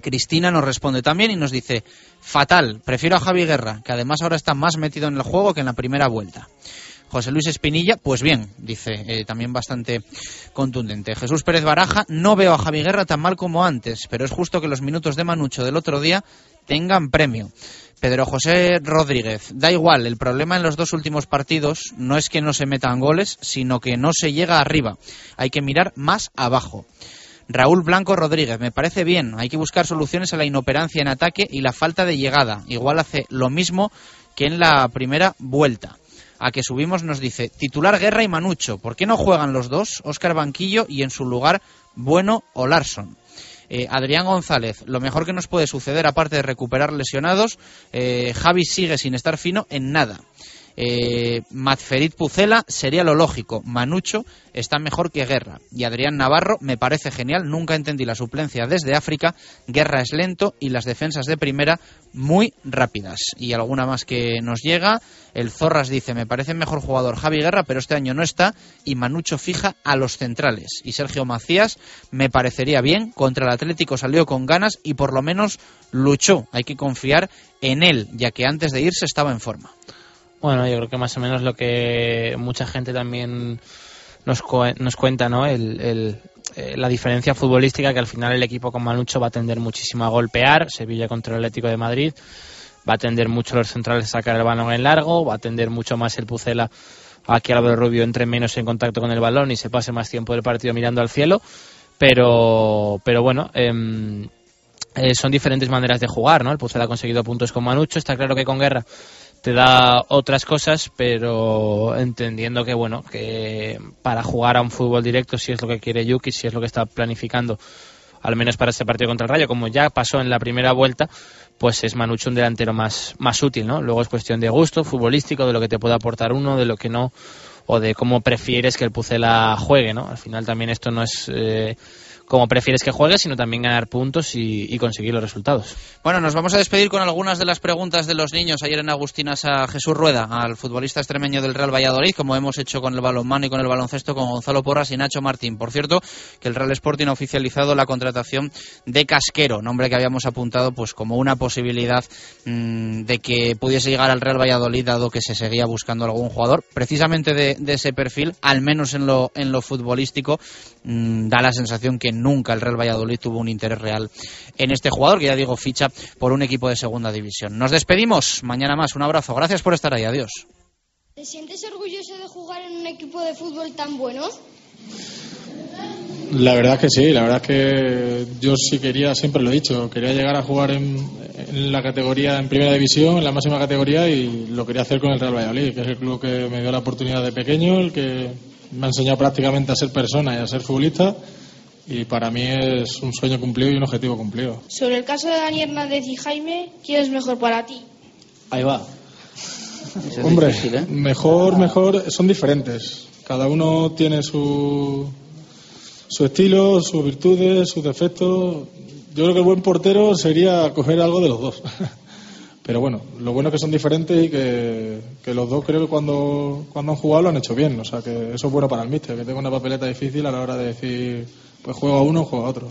Cristina nos responde también y nos dice, fatal, prefiero a Javi Guerra, que además ahora está más metido en el juego que en la primera vuelta. José Luis Espinilla, pues bien, dice, eh, también bastante contundente. Jesús Pérez Baraja, no veo a Javi Guerra tan mal como antes, pero es justo que los minutos de Manucho del otro día tengan premio. Pedro José Rodríguez, da igual, el problema en los dos últimos partidos no es que no se metan goles, sino que no se llega arriba. Hay que mirar más abajo. Raúl Blanco Rodríguez, me parece bien, hay que buscar soluciones a la inoperancia en ataque y la falta de llegada. Igual hace lo mismo que en la primera vuelta. A que subimos nos dice, titular Guerra y Manucho, ¿por qué no juegan los dos? Óscar Banquillo y en su lugar Bueno o Larson. Eh, Adrián González, lo mejor que nos puede suceder, aparte de recuperar lesionados, eh, Javi sigue sin estar fino en nada. Eh, Matferit Pucela sería lo lógico. Manucho está mejor que Guerra. Y Adrián Navarro me parece genial. Nunca entendí la suplencia desde África. Guerra es lento y las defensas de primera muy rápidas. Y alguna más que nos llega. El Zorras dice, me parece mejor jugador Javi Guerra, pero este año no está. Y Manucho fija a los centrales. Y Sergio Macías me parecería bien. Contra el Atlético salió con ganas y por lo menos luchó. Hay que confiar en él, ya que antes de irse estaba en forma. Bueno, yo creo que más o menos lo que mucha gente también nos, nos cuenta, ¿no? El, eh, la diferencia futbolística que al final el equipo con Manucho va a tender muchísimo a golpear, Sevilla contra el Atlético de Madrid, va a tender mucho los centrales a sacar el balón en largo, va a tender mucho más el Pucela a que Álvaro Rubio entre menos en contacto con el balón y se pase más tiempo del partido mirando al cielo, pero, pero bueno, eh, eh, son diferentes maneras de jugar, ¿no? El Pucela ha conseguido puntos con Manucho, está claro que con Guerra te da otras cosas, pero entendiendo que bueno, que para jugar a un fútbol directo, si es lo que quiere Yuki, si es lo que está planificando, al menos para este partido contra el Rayo, como ya pasó en la primera vuelta, pues es Manucho un delantero más, más útil, ¿no? Luego es cuestión de gusto futbolístico, de lo que te puede aportar uno, de lo que no, o de cómo prefieres que el Pucela juegue, ¿no? Al final también esto no es eh, como prefieres que juegues, sino también ganar puntos y, conseguir los resultados. Bueno, nos vamos a despedir con algunas de las preguntas de los niños ayer en Agustinas a Jesús Rueda, al futbolista extremeño del Real Valladolid, como hemos hecho con el balonmano y con el baloncesto con Gonzalo Porras y Nacho Martín. Por cierto, que el Real Sporting ha oficializado la contratación de Casquero, nombre que habíamos apuntado pues como una posibilidad mmm, de que pudiese llegar al Real Valladolid, dado que se seguía buscando algún jugador, precisamente de, ese perfil, al menos en lo, en lo futbolístico, mmm, da la sensación que nunca el Real Valladolid tuvo un interés real en este jugador, que ya digo, ficha por un equipo de segunda división. Nos despedimos, mañana más, un abrazo, gracias por estar ahí, adiós. ¿Te sientes orgulloso de jugar en un equipo de fútbol tan bueno? La verdad que sí, la verdad que yo sí quería, siempre lo he dicho, quería llegar a jugar en, en la categoría, en primera división, en la máxima categoría y lo quería hacer con el Real Valladolid, que es el club que me dio la oportunidad de pequeño, el que me ha enseñado prácticamente a ser persona y a ser futbolista y para mí es un sueño cumplido y un objetivo cumplido. Sobre el caso de Dani Hernández y Jaime, ¿quién es mejor para ti? Ahí va. Hombre, mejor, mejor, son diferentes. Cada uno tiene su, su estilo, sus virtudes, sus defectos. Yo creo que el buen portero sería coger algo de los dos. Pero bueno, lo bueno es que son diferentes y que, que los dos creo que cuando, cuando han jugado lo han hecho bien. O sea que eso es bueno para el míster, que tenga una papeleta difícil a la hora de decir, pues juega uno o juega otro.